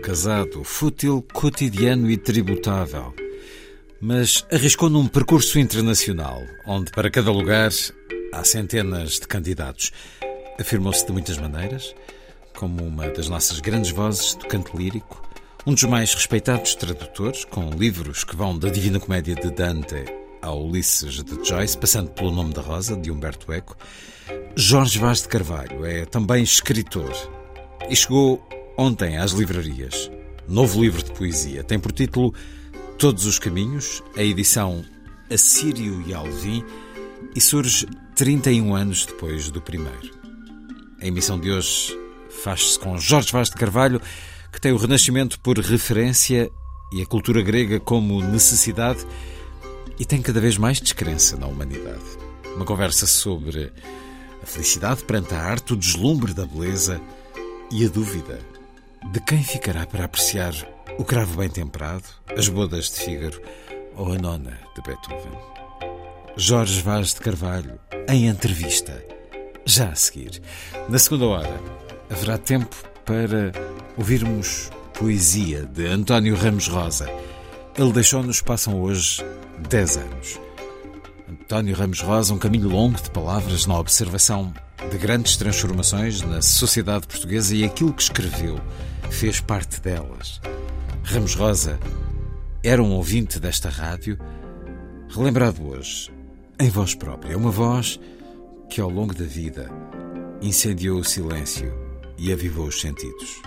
casado, fútil, cotidiano e tributável. Mas arriscou num percurso internacional, onde para cada lugar há centenas de candidatos. Afirmou-se de muitas maneiras, como uma das nossas grandes vozes do canto lírico, um dos mais respeitados tradutores, com livros que vão da Divina Comédia de Dante ao Ulisses de Joyce, passando pelo Nome da Rosa, de Humberto Eco. Jorge Vaz de Carvalho é também escritor e chegou ontem às livrarias. Novo livro de poesia. Tem por título Todos os Caminhos, a edição Assírio e Alvim, e surge 31 anos depois do primeiro. A emissão de hoje faz-se com Jorge Vaz de Carvalho, que tem o Renascimento por referência e a cultura grega como necessidade e tem cada vez mais descrença na humanidade. Uma conversa sobre a felicidade perante a arte, o deslumbre da beleza e a dúvida de quem ficará para apreciar o cravo bem temperado, as bodas de Fígaro ou a nona de Beethoven. Jorge Vaz de Carvalho, em entrevista. Já a seguir. Na segunda hora, haverá tempo para ouvirmos poesia de António Ramos Rosa. Ele deixou-nos, passam hoje 10 anos. António Ramos Rosa, um caminho longo de palavras na observação de grandes transformações na sociedade portuguesa e aquilo que escreveu fez parte delas. Ramos Rosa era um ouvinte desta rádio, relembrado hoje, em voz própria, uma voz que ao longo da vida incendiou o silêncio e avivou os sentidos.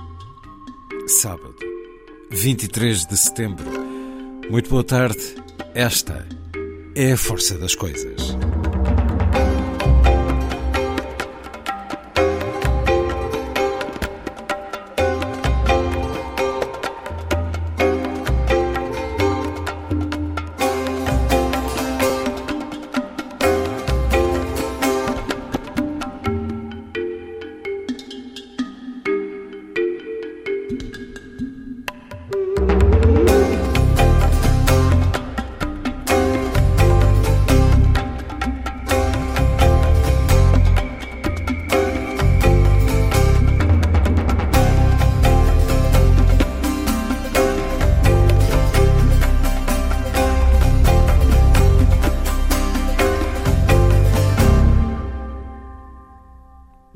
Sábado, 23 de setembro. Muito boa tarde. Esta é a força das coisas.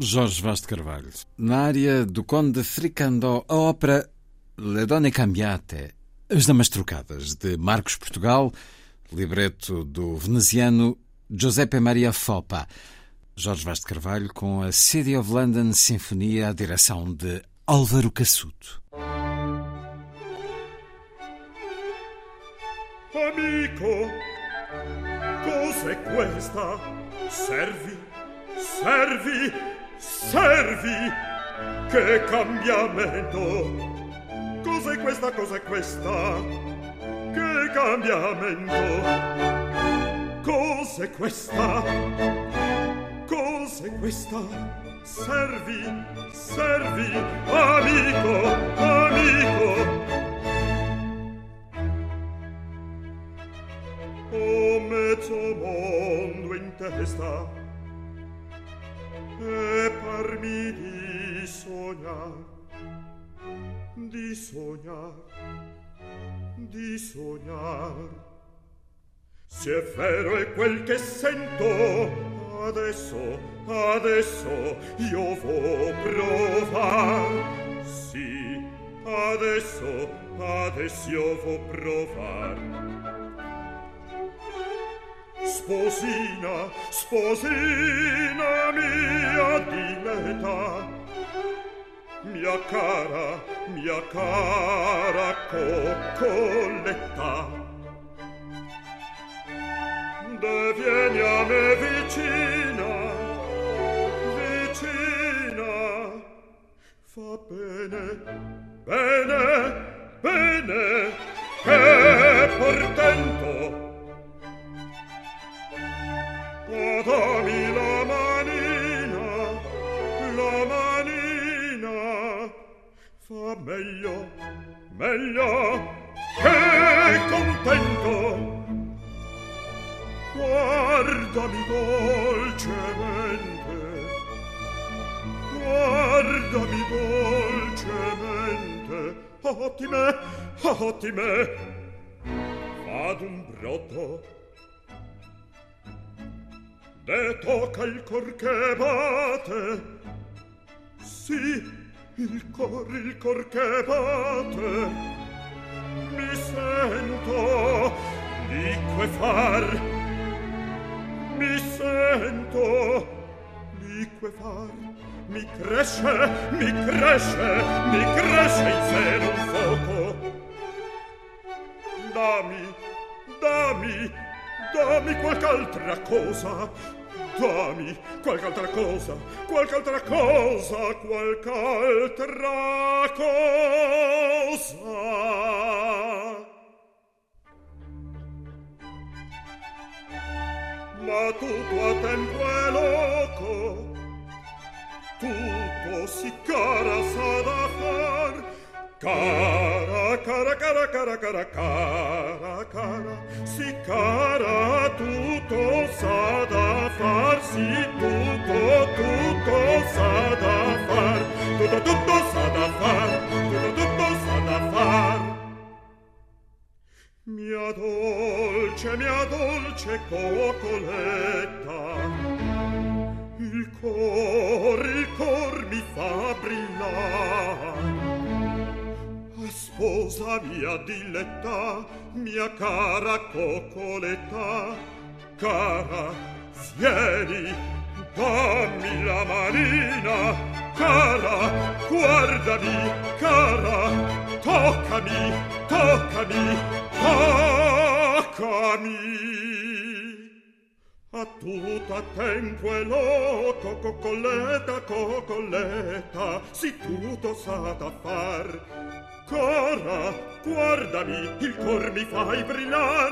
Jorge Vaz de Carvalho. Na área do Conde Fricandó, a ópera Le Donne Cambiate, As Damas Trocadas, de Marcos Portugal, libreto do veneziano Giuseppe Maria Foppa. Jorge Vaz de Carvalho com a City of London Sinfonia, a direção de Álvaro Cassuto. Amico, cos'è questa? Servi, servi, servi! Che cambiamento! Cos'è questa, cos'è questa? Che cambiamento! Cos'è questa? Cos'è questa? Servi, servi, amico, amico! Ho mezzo mondo in testa e parmi di sognar di sognar di sognar se è vero è quel che sento adesso adesso io vo provar. Sì adesso adesso io vo provar. Sposina, sposina mia di metà, mia cara, mia cara coccoletta. De vieni a me vicina, vicina, fa bene, bene, bene, che portento! o la manina la manina. Fa meglio meglio che contento. Guardami dolcemente guardami dolcemente. Oh, ottime oh, ottime. Ad un brotto de tocca il cor che bate. Sì il cor il cor che bate. Mi sento liquefar mi sento liquefar mi cresce mi cresce mi cresce in seno un fuoco. Dammi dammi dammi qualche altra cosa. Dammi qualche altra cosa, qualche altra cosa, qualche altra cosa. Ma tutto a tempo è loco, tutto si cara sa da far, cara cara, cara, cara, cara, cara, cara, si cara, tutto sa da far, si tutto, tutto sa da far, tutto, tutto sa da far, tutto, tutto sa da far. Mia dolce, mia dolce coccoletta, il cor, il cor mi fa brillar. sposa mia diletta, mia cara coccoletta, cara, vieni, dammi la manina, cara, guardami, cara, toccami, toccami, toccami. A tutta tempo e loco, coccoletta, coccoletta, si tutto sa da far, Cara, guardami, il cor mi fai brillar,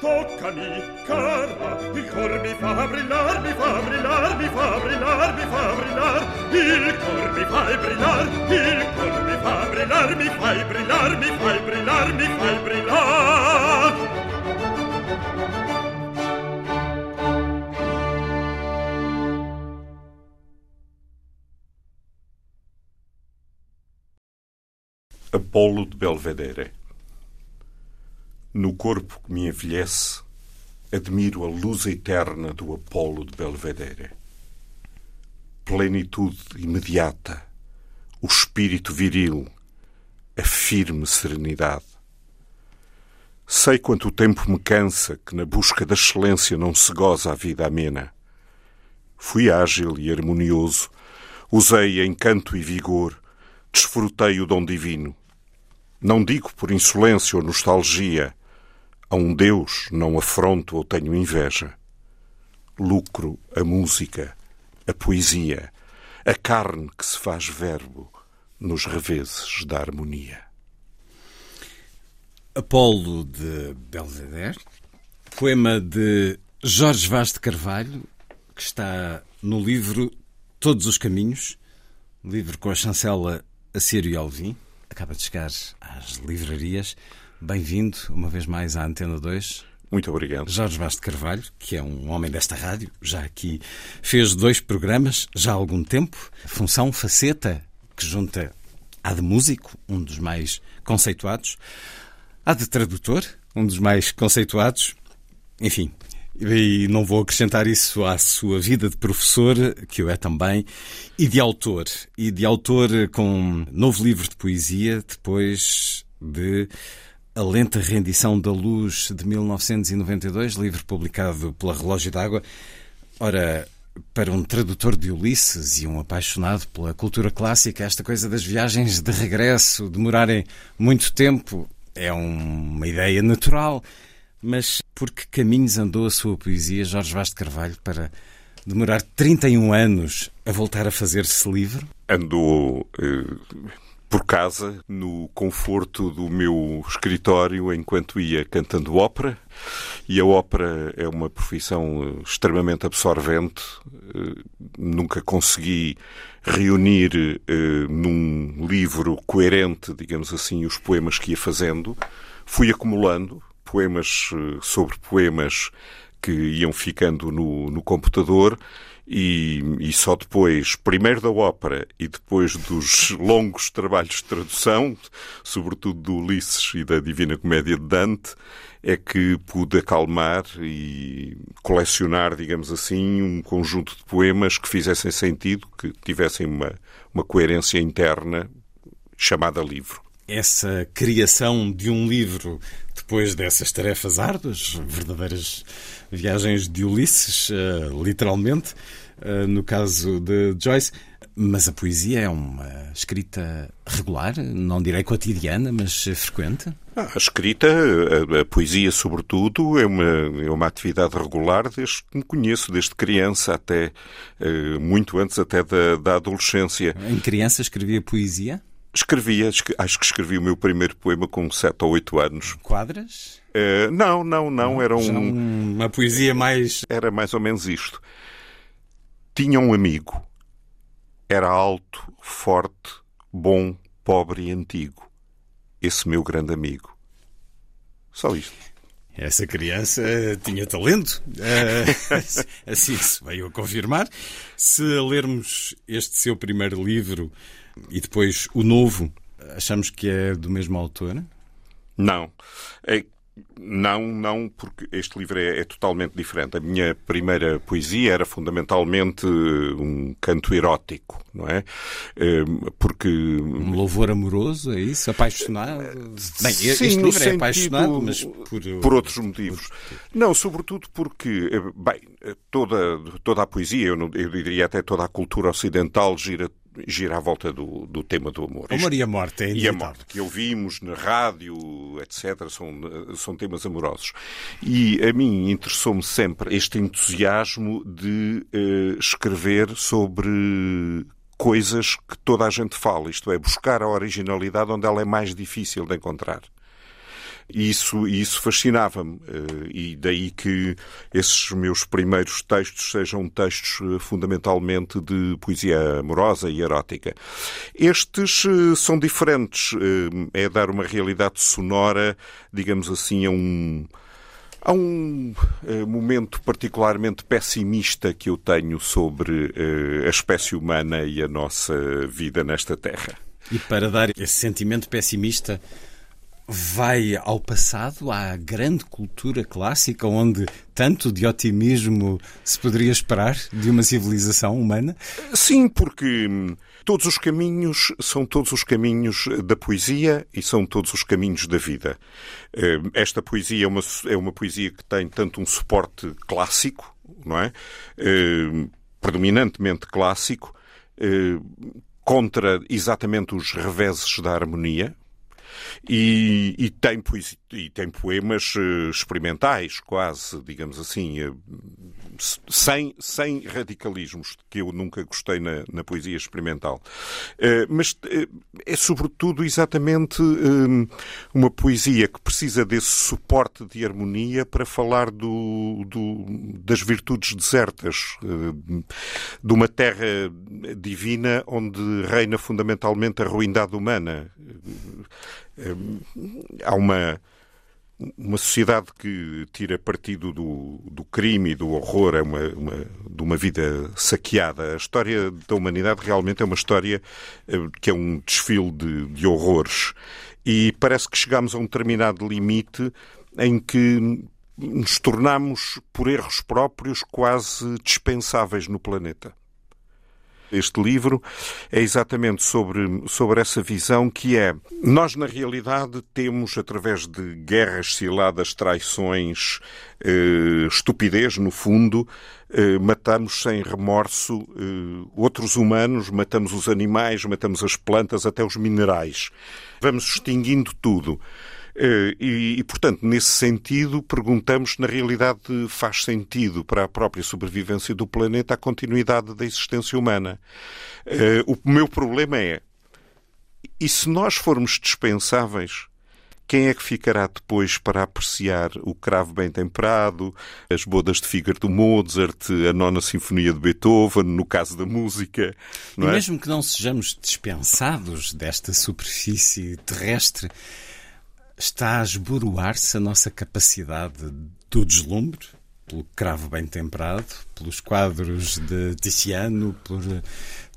toccami, cara, il cor mi fa brillar, mi fa brillar, mi fa brillar, mi fa brillar, il cor mi fai brillar, il cor mi fa brillar, mi fai brillar, mi fai brillar, mi fai brillar. Apolo de Belvedere. No corpo que me envelhece, admiro a luz eterna do Apolo de Belvedere. Plenitude imediata, o espírito viril, a firme serenidade. Sei quanto o tempo me cansa que na busca da excelência não se goza a vida amena. Fui ágil e harmonioso, usei encanto e vigor, desfrutei o dom divino. Não digo por insolência ou nostalgia. A um Deus não afronto ou tenho inveja. Lucro a música, a poesia, a carne que se faz verbo nos reveses da harmonia. Apolo de Belvedere, poema de Jorge Vaz de Carvalho, que está no livro Todos os Caminhos, livro com a chancela Acírio Alvim, acaba de chegar às livrarias. Bem-vindo uma vez mais à Antena 2. Muito obrigado. Jorge Vaz de Carvalho, que é um homem desta rádio, já aqui fez dois programas, já há algum tempo. Função Faceta, que junta Há de músico, um dos mais conceituados. Há de tradutor, um dos mais conceituados. Enfim, e não vou acrescentar isso à sua vida de professor, que o é também, e de autor. E de autor com um novo livro de poesia, depois de A Lenta Rendição da Luz de 1992, livro publicado pela Relógio d'Água. Ora, para um tradutor de Ulisses e um apaixonado pela cultura clássica, esta coisa das viagens de regresso demorarem muito tempo é uma ideia natural. Mas por que caminhos andou a sua poesia, Jorge Vaz de Carvalho, para demorar 31 anos a voltar a fazer-se livre? Andou eh, por casa, no conforto do meu escritório, enquanto ia cantando ópera. E a ópera é uma profissão eh, extremamente absorvente. Eh, nunca consegui reunir eh, num livro coerente, digamos assim, os poemas que ia fazendo. Fui acumulando, poemas eh, sobre poemas que iam ficando no, no computador e, e, só depois, primeiro da ópera e depois dos longos trabalhos de tradução, sobretudo do Ulisses e da Divina Comédia de Dante, é que pude acalmar e colecionar, digamos assim, um conjunto de poemas que fizessem sentido, que tivessem uma, uma coerência interna chamada livro. Essa criação de um livro depois dessas tarefas árduas, verdadeiras viagens de Ulisses, uh, literalmente, uh, no caso de Joyce. Mas a poesia é uma escrita regular, não direi cotidiana, mas frequente? Ah, a escrita, a, a, poesia sobretudo, é uma, é uma atividade regular desde que me conheço, desde criança até, uh, muito antes até da, da adolescência. Em criança escrevia poesia? Escrevia, acho que escrevi o meu primeiro poema com 7 ou 8 anos. Quadras? Uh, não, não, não. Era um, uma poesia mais. Era mais ou menos isto. Tinha um amigo. Era alto, forte, bom, pobre e antigo. Esse meu grande amigo. Só isto. Essa criança tinha talento. Uh, assim se veio a confirmar. Se lermos este seu primeiro livro e depois o novo, achamos que é do mesmo autor? Não. É, não, não, porque este livro é, é, totalmente diferente. A minha primeira poesia era fundamentalmente um canto erótico, não é? Ehm, porque. Um louvor amoroso, é isso? Apaixonado? Bem, Sim, este livro é sentido, é apaixonado, mas por. Por outros motivos. Não, sobretudo porque, bem, toda, toda a poesia, eu, não, eu diria até toda a cultura ocidental gira gira à volta do, do tema do amor. O amor e a morte, é E a morte, que ouvimos na rádio, etc., são, são temas amorosos. E a mim interessou-me sempre este entusiasmo de uh, escrever sobre coisas que toda a gente fala, isto é, buscar a originalidade onde ela é mais difícil de encontrar. E isso, isso fascinava-me. Eh, e daí que esses meus primeiros textos sejam textos eh, fundamentalmente de poesia amorosa e erótica. Estes eh, são diferentes. É dar uma realidade sonora, digamos assim, a um. Há um momento particularmente pessimista que eu tenho sobre a espécie humana e a nossa vida nesta Terra. E para dar esse sentimento pessimista, vai ao passado, à grande cultura clássica, onde tanto de otimismo se poderia esperar de uma civilização humana? Sim, porque hum, todos os caminhos são todos os caminhos da poesia e são todos os caminhos da vida. Hum, esta poesia é uma, é uma poesia que tem tanto um suporte clássico, não é? Hum, predominantemente clássico, contra exatamente os reveses da harmonia, e, e, tem, poesia, e tem poemas uh, experimentais, quase, digamos assim, uh, sem, sem radicalismos, que eu nunca gostei na, na poesia experimental. Uh, mas é sobretudo exatamente uma poesia que precisa desse suporte de harmonia para falar do, do, das virtudes desertas, de uma terra divina onde reina fundamentalmente a ruindade humana há uma, uma sociedade que tira partido do, do crime e do horror, é uma, uma, de uma vida saqueada. A história da humanidade realmente é uma história eh, que é um desfile de, de horrores. E parece que chegamos a um determinado limite em que nos tornamos, por erros próprios, quase dispensáveis no planeta. Este livro é exatamente sobre, sobre essa visão que é nós, na realidade, temos, através de guerras, ciladas, traições, eh, estupidez, no fundo, eh, matamos sem remorso eh, outros humanos, matamos os animais, matamos as plantas, até os minerais. Vamos extinguindo tudo. Eh, e, e, portanto, nesse sentido, perguntamos se na realidade faz sentido para a própria sobrevivência do planeta a continuidade da existência humana. Eh, o meu problema é, e se nós formos dispensáveis, quem é que ficará depois para apreciar o cravo bem temperado, as bodas de Fígaro do Mozart, a nona sinfonia de Beethoven, no caso da música? e é? mesmo que não sejamos dispensados desta superfície terrestre, está a esboroar-se a nossa capacidade do deslumbre, pelo cravo bem temperado, pelos quadros de Tiziano, por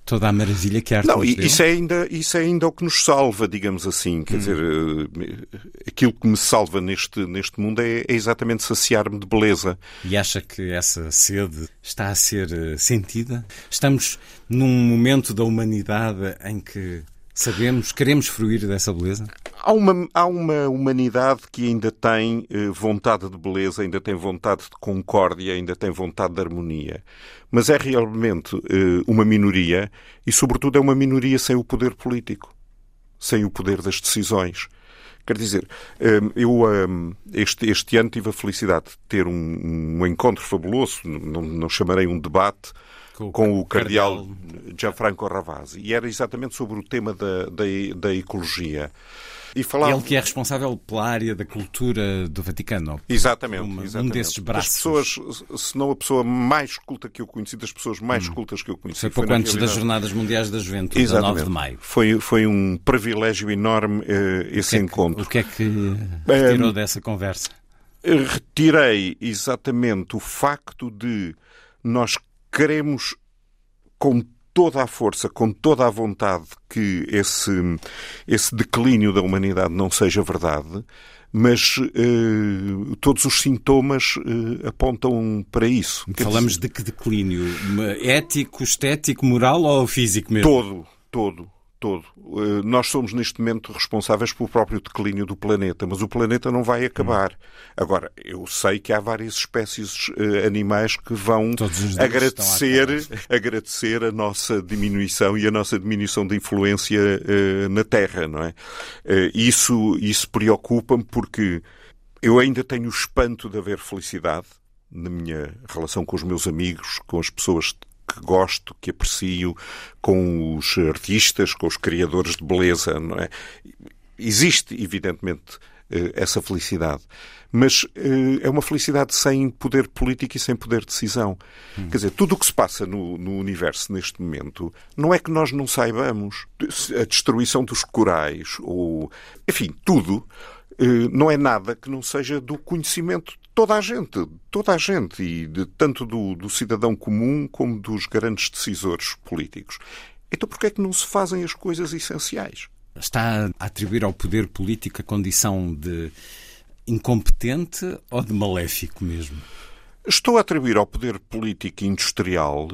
toda a maravilha que a arte Não, isso é, ainda, isso é ainda o que nos salva, digamos assim. Quer hum. dizer, eh, aquilo que me salva neste, neste mundo é, é exatamente saciar-me de beleza. E acha que essa sede está a ser eh, sentida? Estamos num momento da humanidade em que Sabemos, queremos fruir dessa beleza? Há uma, há uma humanidade que ainda tem eh, vontade de beleza, ainda tem vontade de concórdia, ainda tem vontade de harmonia. Mas é realmente eh, uma minoria e, sobretudo, é uma minoria sem o poder político, sem o poder das decisões. Quer dizer, eh, eu este, este ano tive a felicidade de ter um, um encontro fabuloso, não, não chamarei um debate, com, com o cardeal, cardeal Gianfranco Ravasi. E era exatamente sobre o tema da, da, da ecologia. E falava... Ele que é responsável pela área da cultura do Vaticano. Exatamente, uma, exatamente. Um desses braços. As pessoas, se não a pessoa mais culta que eu conheci, das pessoas mais hum. cultas que eu conheci. Foi pouco antes das Jornadas Mundiais da Juventude, exatamente. 9 de maio. Foi, foi um privilégio enorme uh, esse o é encontro. Que, o que é que retirou um, dessa conversa? Retirei exatamente o facto de nós queremos com toda a força, com toda a vontade que esse, esse declínio da humanidade não seja verdade, mas eh, todos os sintomas eh, apontam para isso. Falamos de que declínio? Ético, estético, moral ou físico mesmo? Todo, todo todo. Eh, nós somos neste momento responsáveis pelo próprio declínio do planeta, mas o planeta não vai acabar. Hum. Agora, eu sei que há várias espécies uh, animais que vão agradecer, a agradecer a nossa diminuição e a nossa diminuição de influência uh, na Terra, não é? Isso, isso preocupa-me porque eu ainda tenho o espanto de haver felicidade na minha relação com os meus amigos, com as pessoas que gosto, que aprecio, com os artistas, com os criadores de beleza, não é? Existe, evidentemente, eh, essa felicidade. Mas eh, é uma felicidade sem poder político e sem poder de decisão. Hum. Quer dizer, tudo o que se passa no, no, universo neste momento não é que nós não saibamos. A destruição dos corais, ou. Enfim, tudo eh, não é nada que não seja do conhecimento toda a gente, toda a gente, e de, tanto do, do cidadão comum como dos grandes decisores políticos. Então porquê é que não se fazem as coisas essenciais? Está a atribuir ao poder político a condição de incompetente ou de maléfico mesmo? Estou a atribuir ao poder político industrial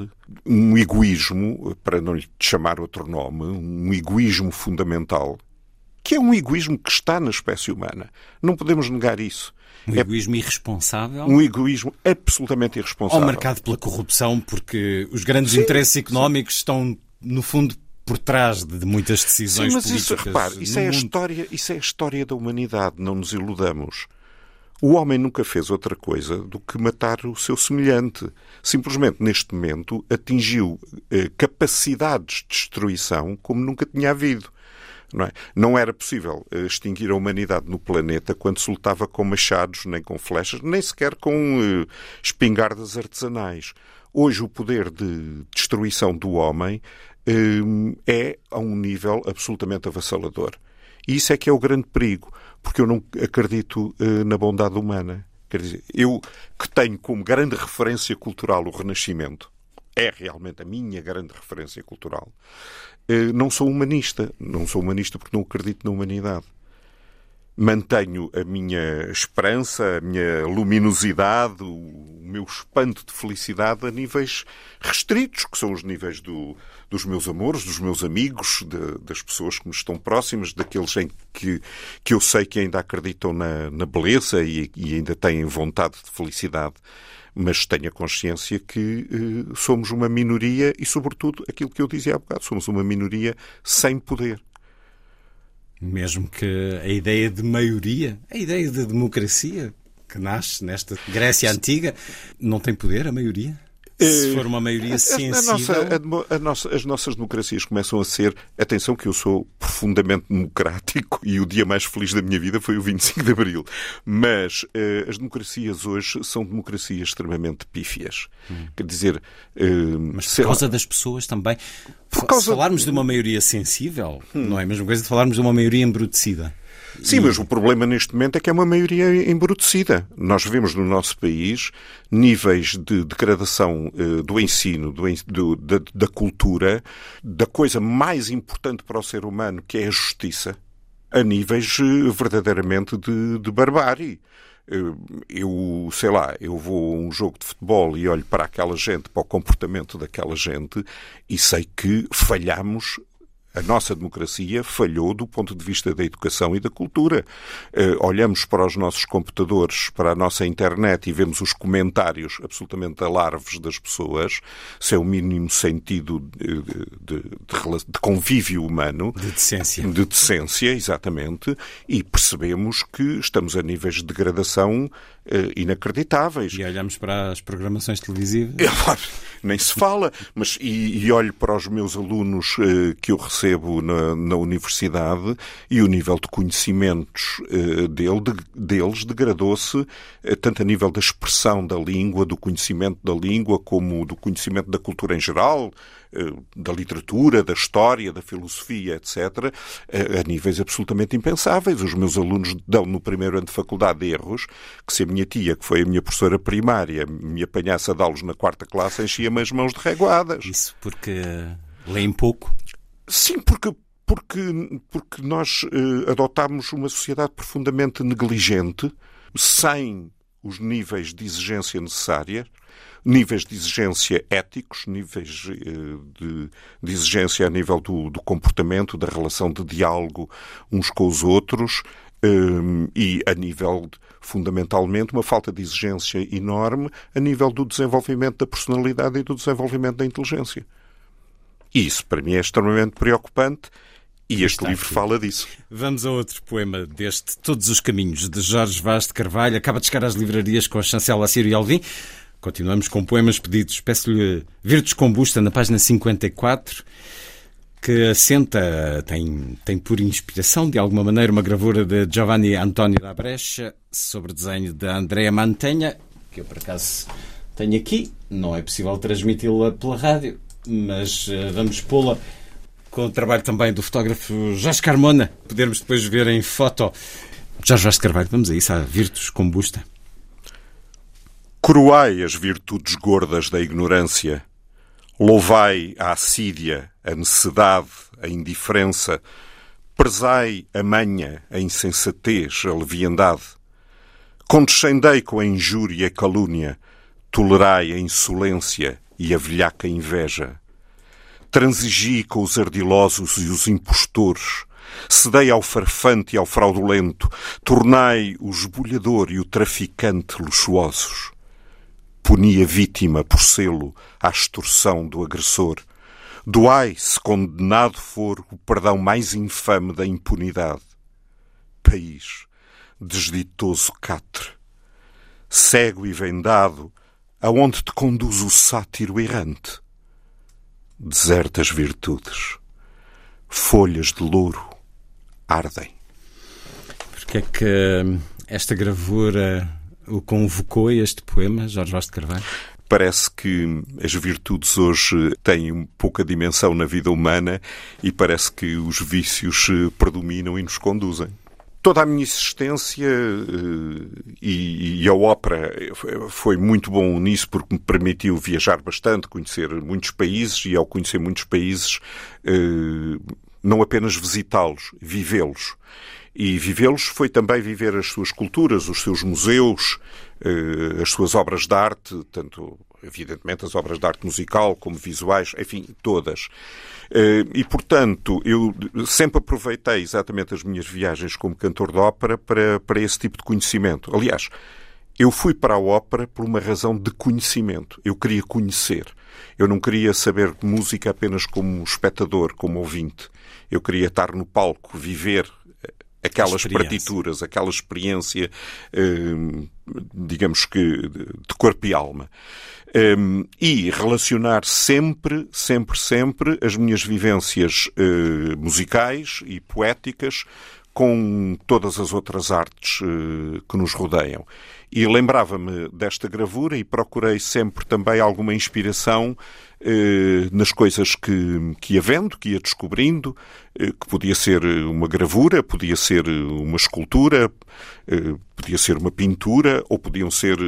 um egoísmo, para não lhe chamar outro nome, um egoísmo fundamental que é um egoísmo que está na espécie humana. Não podemos negar isso. Um egoísmo é irresponsável? Um egoísmo absolutamente irresponsável. Ou marcado pela corrupção, porque os grandes sim, interesses económicos sim. estão, no fundo, por trás de muitas decisões sim, mas políticas. Isso, repare, isso é, a história, isso é a história da humanidade, não nos iludamos. O homem nunca fez outra coisa do que matar o seu semelhante. Simplesmente, neste momento, atingiu eh, capacidades de destruição como nunca tinha havido. Não, é? não era possível eh, extinguir a humanidade no planeta quando se lutava com machados, nem com flechas, nem sequer com uh, espingardas artesanais. Hoje o poder de destruição do homem uh, é a um nível absolutamente avassalador. E isso é que é o grande perigo, porque eu não acredito na bondade humana. Quer dizer, eu que tenho como grande referência cultural o Renascimento, é realmente a minha grande referência cultural, eh, não sou humanista. Não sou humanista porque não acredito na humanidade mantenho a minha esperança, a minha luminosidade, o meu espanto de felicidade a níveis restritos, que são os níveis do, dos meus amores, dos meus amigos, de, das pessoas que me estão próximas, daqueles em que, que eu sei que ainda acreditam na, na beleza e, e ainda têm vontade de felicidade mas tenho a consciência que eh, somos uma minoria e, sobretudo, aquilo que eu dizia há bocado, somos uma minoria sem poder. Mesmo que a ideia de maioria, a ideia de democracia que nasce nesta Grécia Antiga, não tem poder a maioria? Se Eh, for uma maioria sensível... A nossa, a a nossa- as nossas democracias começam a ser. Atenção, que eu sou profundamente democrático e o dia mais feliz da minha vida foi o 25 de Abril. Mas eh, as democracias hoje são democracias extremamente pífias. Quer dizer. eh, Mas por sei lá, causa das pessoas também. Por causa- Se falarmos de uma maioria sensível, não é a mesma coisa de falarmos de uma maioria embrutecida. Sim, mas o problema neste momento é que é uma maioria embrutecida. Nós vemos no nosso país níveis de degradação eh, do ensino, do do- da, da cultura, da coisa mais importante para o ser humano, que é a justiça, a níveis eh, verdadeiramente de, de barbárie. Eh, Eu, sei lá, eu vou a um jogo de futebol e olho para aquela gente, para o comportamento daquela gente e sei que falhamos a nossa democracia falhou do ponto de vista da educação e da cultura. Eh, olhamos para os nossos computadores, para a nossa internet e vemos os comentários absolutamente alarves das pessoas, sem o mínimo sentido de, de- de de convívio humano. De decência. De decência, exatamente. E percebemos que estamos a níveis de degradação inacreditáveis. E olhamos para as programações televisivas. É, Nem se fala, mas e, e olho para os meus alunos eh, que eu recebo na, na universidade e o nível de conhecimentos eh, dele, de- deles degradou-se eh, tanto a nível da expressão da língua, do conhecimento da língua, como do conhecimento da cultura em geral, eh, da literatura, da história, da filosofia, etc., eh, a níveis absolutamente impensáveis. Os meus alunos dão no primeiro ano de faculdade erros que se a minha tia, que foi a minha professora primária, me apanhasse a dá-los na quarta classe, enchia-me as mãos de reguadas. Isso porque leem pouco. Sim, porque, porque, porque nós eh, adotámos uma sociedade profundamente negligente, sem os níveis de exigência necessárias, níveis de exigência éticos, níveis eh, de, de exigência a nível do, do comportamento, da relação de diálogo uns com os outros, eh, e a nível, fundamentalmente, uma falta de exigência enorme a nível do desenvolvimento da personalidade e do desenvolvimento da inteligência. E isso, para mim, é extremamente preocupante e este livro aqui. fala disso. Vamos a outro poema deste Todos os Caminhos, de Jorge Vaz de Carvalho. Acaba de chegar às livrarias com a chancela Ciro e Alvim. Continuamos com poemas pedidos. Peço-lhe Virtus Combusta, na página 54, que assenta, tem, tem por inspiração, de alguma maneira, uma gravura de Giovanni Antonio da Brecha sobre desenho de Andrea Mantenha, que eu, por acaso, tenho aqui. Não é possível transmiti-la pela rádio, mas eh, vamos pô-la com o trabalho também do fotógrafo Jorge Carmona, podermos depois ver em foto. Jorge Vaz Carvalho, vamos a isso, a Virtus Combusta. Coroai as virtudes gordas da ignorância, louvai a assídia, a necessidade, a indiferença, prezai a manha, a insensatez, a leviandade. Condescendei com a injúria e a calúnia, tolerai a insolência e a velhaca inveja. Transigi com os ardilosos e os impostores, cedei ao farfante e ao fraudulento, tornai o esbulhador e o traficante luxuosos. Puni a vítima por selo à extorsão do agressor. Doai, se condenado for, o perdão mais infame da impunidade. País, desditoso catre, cego e vendado, aonde te conduz o sátiro errante? Desertas virtudes, folhas de louro ardem. Porque é que hum, esta gravura o convocou este poema, Jorge Vaz de Carvalho? Parece que as virtudes hoje têm pouca dimensão na vida humana e parece que os vícios eh, predominam e nos conduzem. toda a minha existência uh, e, e, a ópera foi muito bom nisso porque me permitiu viajar bastante, conhecer muitos países e ao conhecer muitos países uh, não apenas visitá-los, vivê-los. E vivê-los foi também viver as suas culturas, os seus museus, as suas obras de arte, tanto evidentemente as obras de arte musical como visuais, enfim, todas. Eh, e, portanto, eu sempre aproveitei exatamente as minhas viagens como cantor de ópera para, para esse tipo de conhecimento. Aliás, eu fui para a ópera por uma razão de conhecimento. Eu queria conhecer. Eu não queria saber música apenas como espectador, como ouvinte. Eu queria estar no palco, viver eh, aquelas partituras, aquela experiência, eh, digamos que de corpo e alma. Um, e relacionar sempre, sempre, sempre as minhas vivências uh, musicais e poéticas com todas as outras artes uh, que nos rodeiam. E lembrava-me desta gravura e procurei sempre também alguma inspiração eh, nas coisas que, que ia vendo, que ia descobrindo, eh, que podia ser uma gravura, podia ser uma escultura, eh, podia ser uma pintura ou podiam ser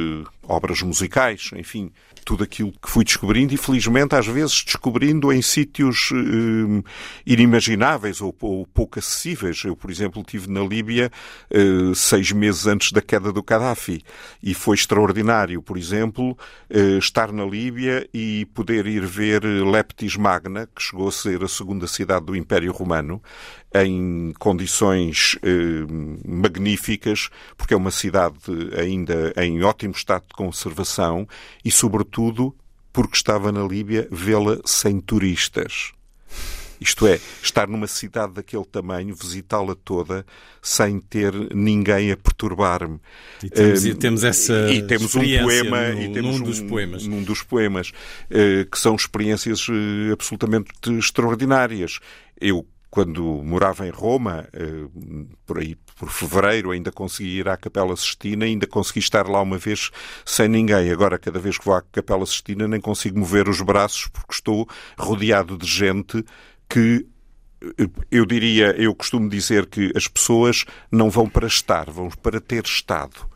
obras musicais, enfim tudo aquilo que fui descobrindo e, felizmente, às vezes descobrindo em sítios eh, inimagináveis ou, ou, pouco acessíveis. Eu, por exemplo, estive na Líbia eh, seis meses antes da queda do Gaddafi e foi extraordinário, por exemplo, eh, estar na Líbia e poder ir ver Leptis Magna, que chegou a ser a segunda cidade do Império Romano, em condições eh, magníficas, porque é uma cidade ainda em ótimo estado de conservação e, sobretudo, porque estava na Líbia, vê-la sem turistas. Isto é, estar numa cidade daquele tamanho, visitá-la toda, sem ter ninguém a perturbar-me. E temos, e temos essa e temos um poema no, e temos num dos poemas, num dos poemas uh, que são experiências uh, absolutamente extraordinárias. Eu quando morava em Roma, eh, por aí por fevereiro, ainda consegui ir à Capela Sistina, ainda consegui estar lá uma vez sem ninguém. Agora, cada vez que vou à Capela Sistina, nem consigo mover os braços porque estou rodeado de gente que eh, eu diria, eu costumo dizer que as pessoas não vão para estar, vão para ter estado.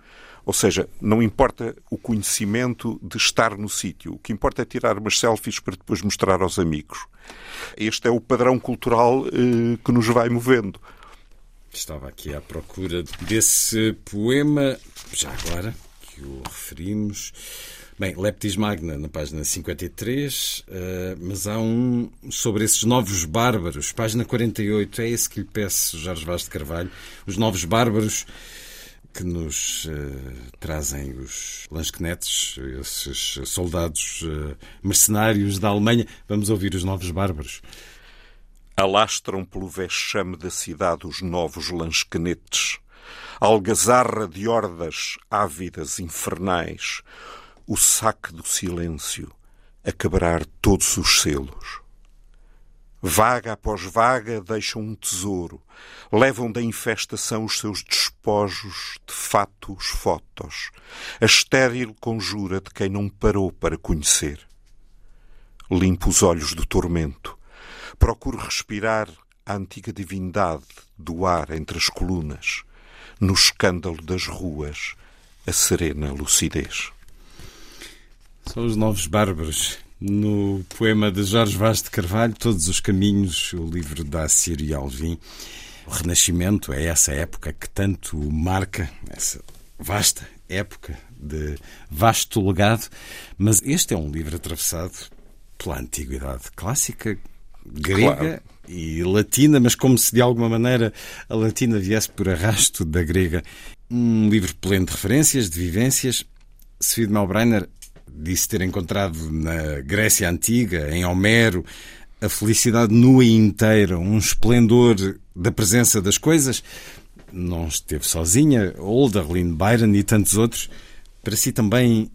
Ou seja, não importa o conhecimento de estar no sítio, o que importa é tirar umas selfies para depois mostrar aos amigos. Este é o padrão cultural eh, que nos vai movendo. Estava aqui à procura desse poema, já agora, que o referimos. Bem, Leptis Magna, na página 53, uh, eh, mas há um sobre esses novos bárbaros, página 48, é esse que lhe peço, Jorge Vaz de Carvalho, os novos bárbaros que nos uh, trazem os Lansknechts, esses soldados uh, mercenários da Alemanha. Vamos ouvir os novos bárbaros. Alastram pelo vexame da cidade os novos Lansknechts, algazarra de hordas ávidas infernais, o saque do silêncio a quebrar todos os selos. Vaga após vaga deixam um tesouro, levam da infestação os seus despojos de fatos fotos, a estéril conjura de quem não parou para conhecer. Limpo os olhos do tormento, procuro respirar a antiga divindade do ar entre as colunas, no escândalo das ruas, a serena lucidez. São os novos bárbaros no poema de Jorge Vaz de Carvalho, Todos os Caminhos, o livro da Sírio Alvim. O Renascimento é essa época que tanto marca, essa vasta época de vasto legado, mas este é um livro atravessado pela antiguidade clássica, grega claro. e latina, mas como se de alguma maneira a latina viesse por arrasto da grega. Um livro pleno de referências, de vivências. Sofia de Melbrenner disse ter encontrado na Grécia Antiga, em Homero, a felicidade nua e inteira, um esplendor da presença das coisas. Não esteve sozinha, Olderlin, Byron e tantos outros. Para si também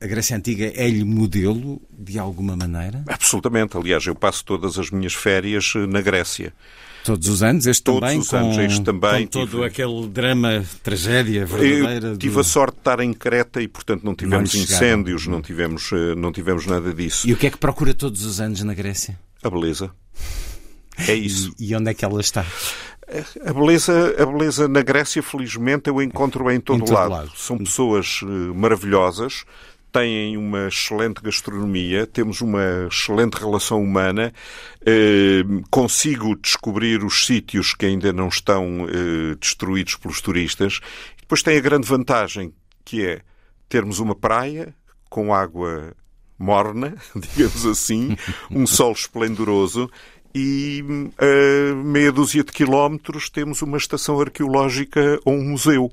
a Grécia Antiga é-lhe modelo, de alguma maneira? Absolutamente. Aliás, eu passo todas as minhas férias eh, na Grécia. Todos os anos, este Todos também, os com, anos, este também. Com todo tive... aquele drama, tragédia verdadeira. Eu tive do... a sorte de estar em Creta e, portanto, não tivemos não incêndios, não tivemos, eh, não tivemos nada disso. E o que é que procura todos os anos na Grécia? A beleza. É isso. E, e onde é que ela está? A beleza, a beleza na Grécia, felizmente, eu encontro em todo, em todo lado. lado. São pessoas uh, maravilhosas, têm uma excelente gastronomia, temos uma excelente relação humana, uh, consigo descobrir os sítios que ainda não estão uh, destruídos pelos turistas. Depois tem a grande vantagem que é termos uma praia com água morna, digamos assim, um sol esplendoroso e a meia dúzia de quilómetros temos uma estação arqueológica ou um museu.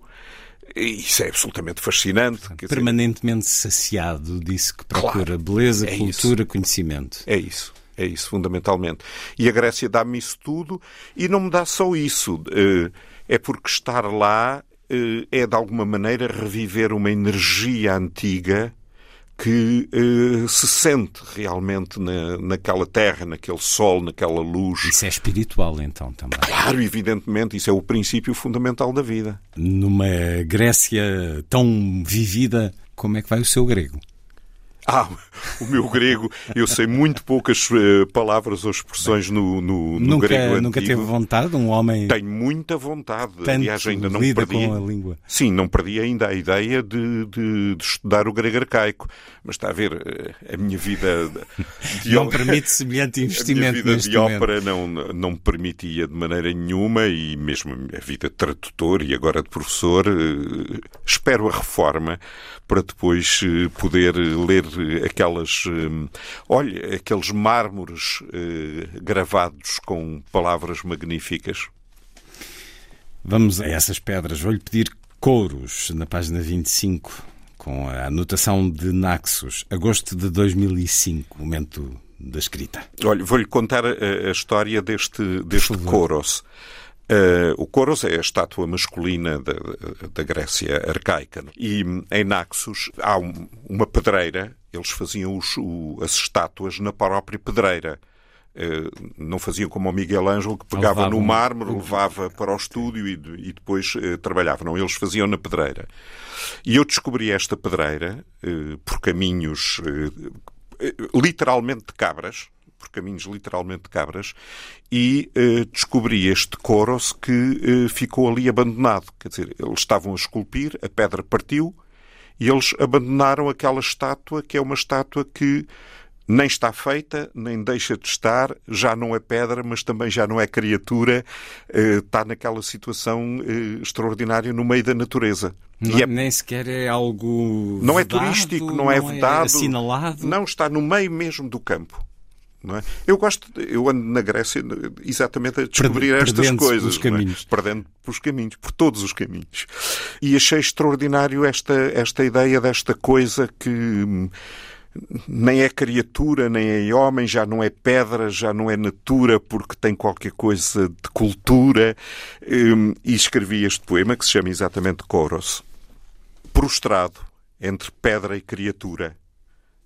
Isso é absolutamente fascinante. Permanentemente dizer... saciado, disse que procura claro, beleza, é cultura, isso. conhecimento. É isso. É isso, fundamentalmente. E a Grécia dá-me isso tudo e não me dá só isso. Eh, é porque estar lá eh, é, de alguma maneira, reviver uma energia antiga que uh, se sente realmente na, naquela terra, naquele sol, naquela luz. Isso é espiritual, então, também. Claro, evidentemente, isso é o princípio fundamental da vida. Numa Grécia tão vivida, como é que vai o seu grego? Ah, o meu grego, eu sei muito poucas uh, palavras ou expressões no, no, no nunca, grego antigo. Nunca teve vontade, um homem... Tenho muita vontade. Tanto Aliás, ainda não perdi... com a língua. Sim, não perdi ainda a ideia de, de, de estudar o grego arcaico. Mas está a ver, eh, a minha vida... De não permite semelhante investimento A minha vida de ópera não, não me permitia de maneira nenhuma e mesmo a vida de tradutor e agora de professor, uh, espero a reforma para depois uh, poder ler aquelas olha, aqueles mármores uh, gravados com palavras magníficas. Vamos a essas pedras. Vou-lhe pedir couros na página 25, com a anotação de Naxos, agosto de 2005, momento da escrita. Olha, vou-lhe contar a, a, história deste, deste Coros. Uh, o Coros é a estátua masculina da, da Grécia arcaica. E em Naxos há um, uma pedreira, eles faziam os, o, as estátuas na própria pedreira. Uh, não faziam como o Miguel Ângelo, que pegava Levavam. no mármore, levava para o estúdio e, e depois uh, trabalhava. Não, eles faziam na pedreira. E eu descobri esta pedreira por caminhos literalmente de cabras, por caminhos literalmente de cabras, e uh, descobri este coros que uh, ficou ali abandonado. Quer dizer, eles estavam a esculpir, a pedra partiu, e eles abandonaram aquela estátua, que é uma estátua que nem está feita, nem deixa de estar, já não é pedra, mas também já não é criatura, uh, está naquela situação extraordinária no meio da natureza. Não, é... Nem sequer é algo. Não vedado, é turístico, não, é não é vedado. assinalado. Não, está no meio mesmo do campo. É? Eu gosto, eu ando na Grécia exatamente a descobrir estas coisas, caminhos. É? perdendo pelos caminhos, por todos os caminhos. E achei extraordinário esta, esta ideia desta coisa que nem é criatura, nem é homem, já não é pedra, já não é natura, porque tem qualquer coisa de cultura. Hum, e escrevi este poema que se chama exatamente Coros. Prostrado entre pedra e criatura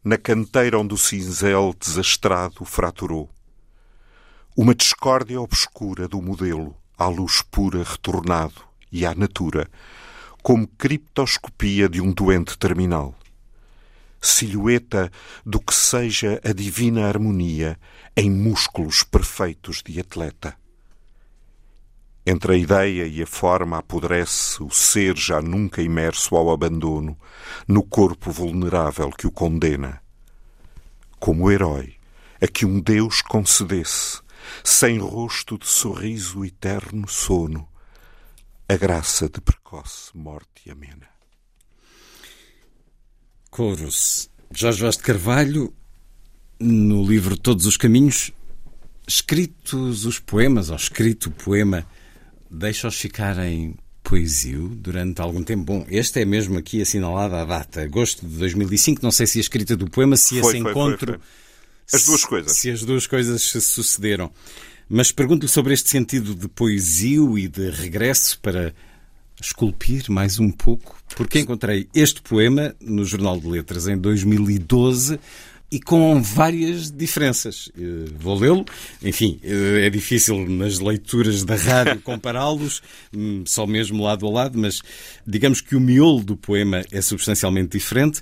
na canteira onde o cinzel desastrado fraturou. Uma discórdia obscura do modelo, à luz pura retornado e à natura, como criptoscopia de um doente terminal. Silhueta do que seja a divina harmonia em músculos perfeitos de atleta. Entre a ideia e a forma apodrece o ser já nunca imerso ao abandono, no corpo vulnerável que o condena. Como herói, a que um Deus concedesse, sem rosto de sorriso eterno sono, a graça de precoce morte amena. Coros. Jorge Vaz de Carvalho, no livro Todos os Caminhos, escritos os poemas, ou escrito o poema deixa-os ficar em poesia durante algum tempo. Bom, este é mesmo aqui assinalado a data, agosto de 2005. Não sei se a escrita do poema, se foi, esse foi, encontro. Foi, as duas coisas. Se as duas coisas se sucederam. Mas pergunto-lhe sobre este sentido de poesia e de regresso para esculpir mais um pouco, porque encontrei este poema no Jornal de Letras em 2012 e com várias diferenças. Eh, vou lê-lo. Enfim, eh, é difícil nas leituras da rádio compará-los, hum, só mesmo lado a lado, mas digamos que o miolo do poema é substancialmente diferente.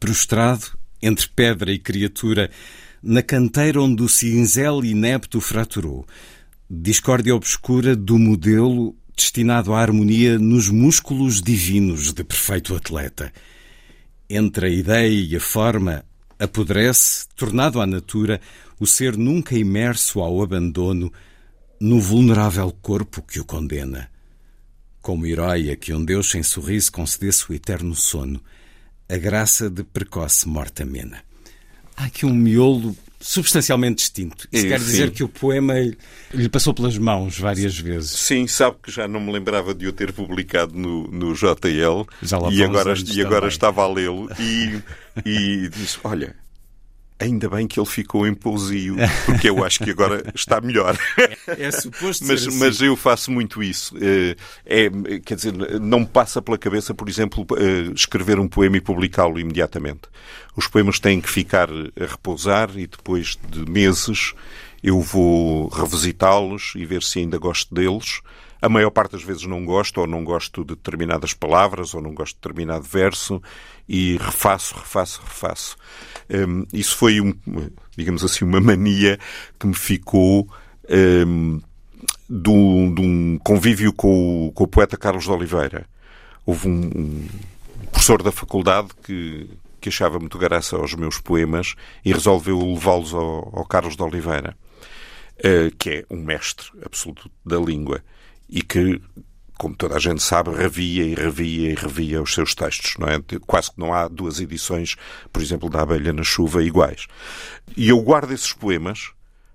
Prostrado entre pedra e criatura, na canteira onde o cinzel inepto fraturou. discórdia obscura do modelo destinado à harmonia nos músculos divinos de perfeito atleta. Entre a ideia e a forma, apodrece, tornado à natura, o ser nunca imerso ao abandono no vulnerável corpo que o condena. Como herói a que um Deus sem sorriso concedesse o eterno sono, a graça de precoce morte amena. Há aqui um miolo substancialmente distinto. Isso É, quer dizer sim. que o poema lhe passou pelas mãos várias vezes. Sim, sabe que já não me lembrava de o ter publicado no, no JL e vão uns agora, e agora estava a lê-lo e, e disse: Olha, ainda bem que ele ficou em pousio, porque eu acho que agora está melhor. É suposto mas, assim. mas eu faço muito isso. Eh, É, quer dizer, não me passa pela cabeça, por exemplo, eh, escrever um poema e publicá-lo imediatamente. Os poemas têm que ficar a repousar e depois de meses eu vou revisitá-los e ver se ainda gosto deles. A maior parte das vezes não gosto, ou não gosto de determinadas palavras, ou não gosto de determinado verso, e refaço, refaço, refaço. Hum, isso foi, um, digamos assim, uma mania que me ficou hum, um, de um convívio com o, com o poeta Carlos de Oliveira. Houve um, um professor da faculdade que, que achava muito graça aos meus poemas e resolveu levá-los ao, ao Carlos de Oliveira, eh, que é um mestre absoluto da língua e que, como toda a gente sabe, revia e revia e revia os seus textos. Não é? Quase que não há duas edições, por exemplo, da Abelha na Chuva iguais. E eu guardo esses poemas,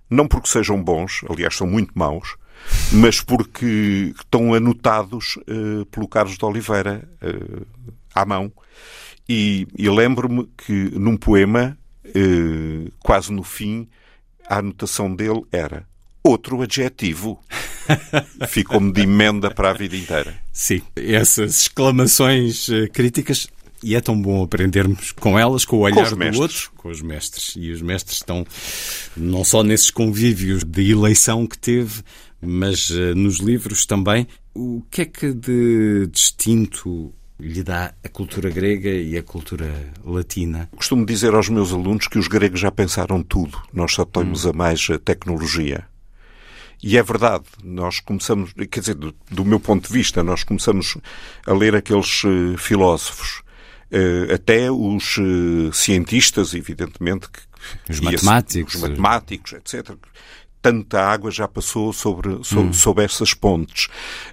não porque sejam bons, aliás, são muito maus, mas porque estão anotados eh, pelo Carlos de Oliveira eh, à mão. E, e lembro-me que num poema, eh, quase no fim, a anotação dele era outro adjetivo. Ficou-me de emenda para a vida inteira. Sim, essas exclamações eh, críticas. E é tão bom aprendermos com elas, com o olhar os do outro, com os mestres. E os mestres estão não só nesses convívios de eleição que teve, mas eh, nos livros também. O que é que de distinto lhe dá a cultura grega e a cultura latina? Costumo dizer aos meus alunos que os gregos já pensaram tudo, nós só temos a mais a tecnologia. E é verdade, nós começamos, quer dizer, do, do meu ponto de vista, nós começamos a ler aqueles eh, filósofos, eh, até os eh, cientistas, evidentemente, que, Os esse- matemáticos. os matemáticos, etc. Tanta água já passou sobre, so- sobre essas pontes.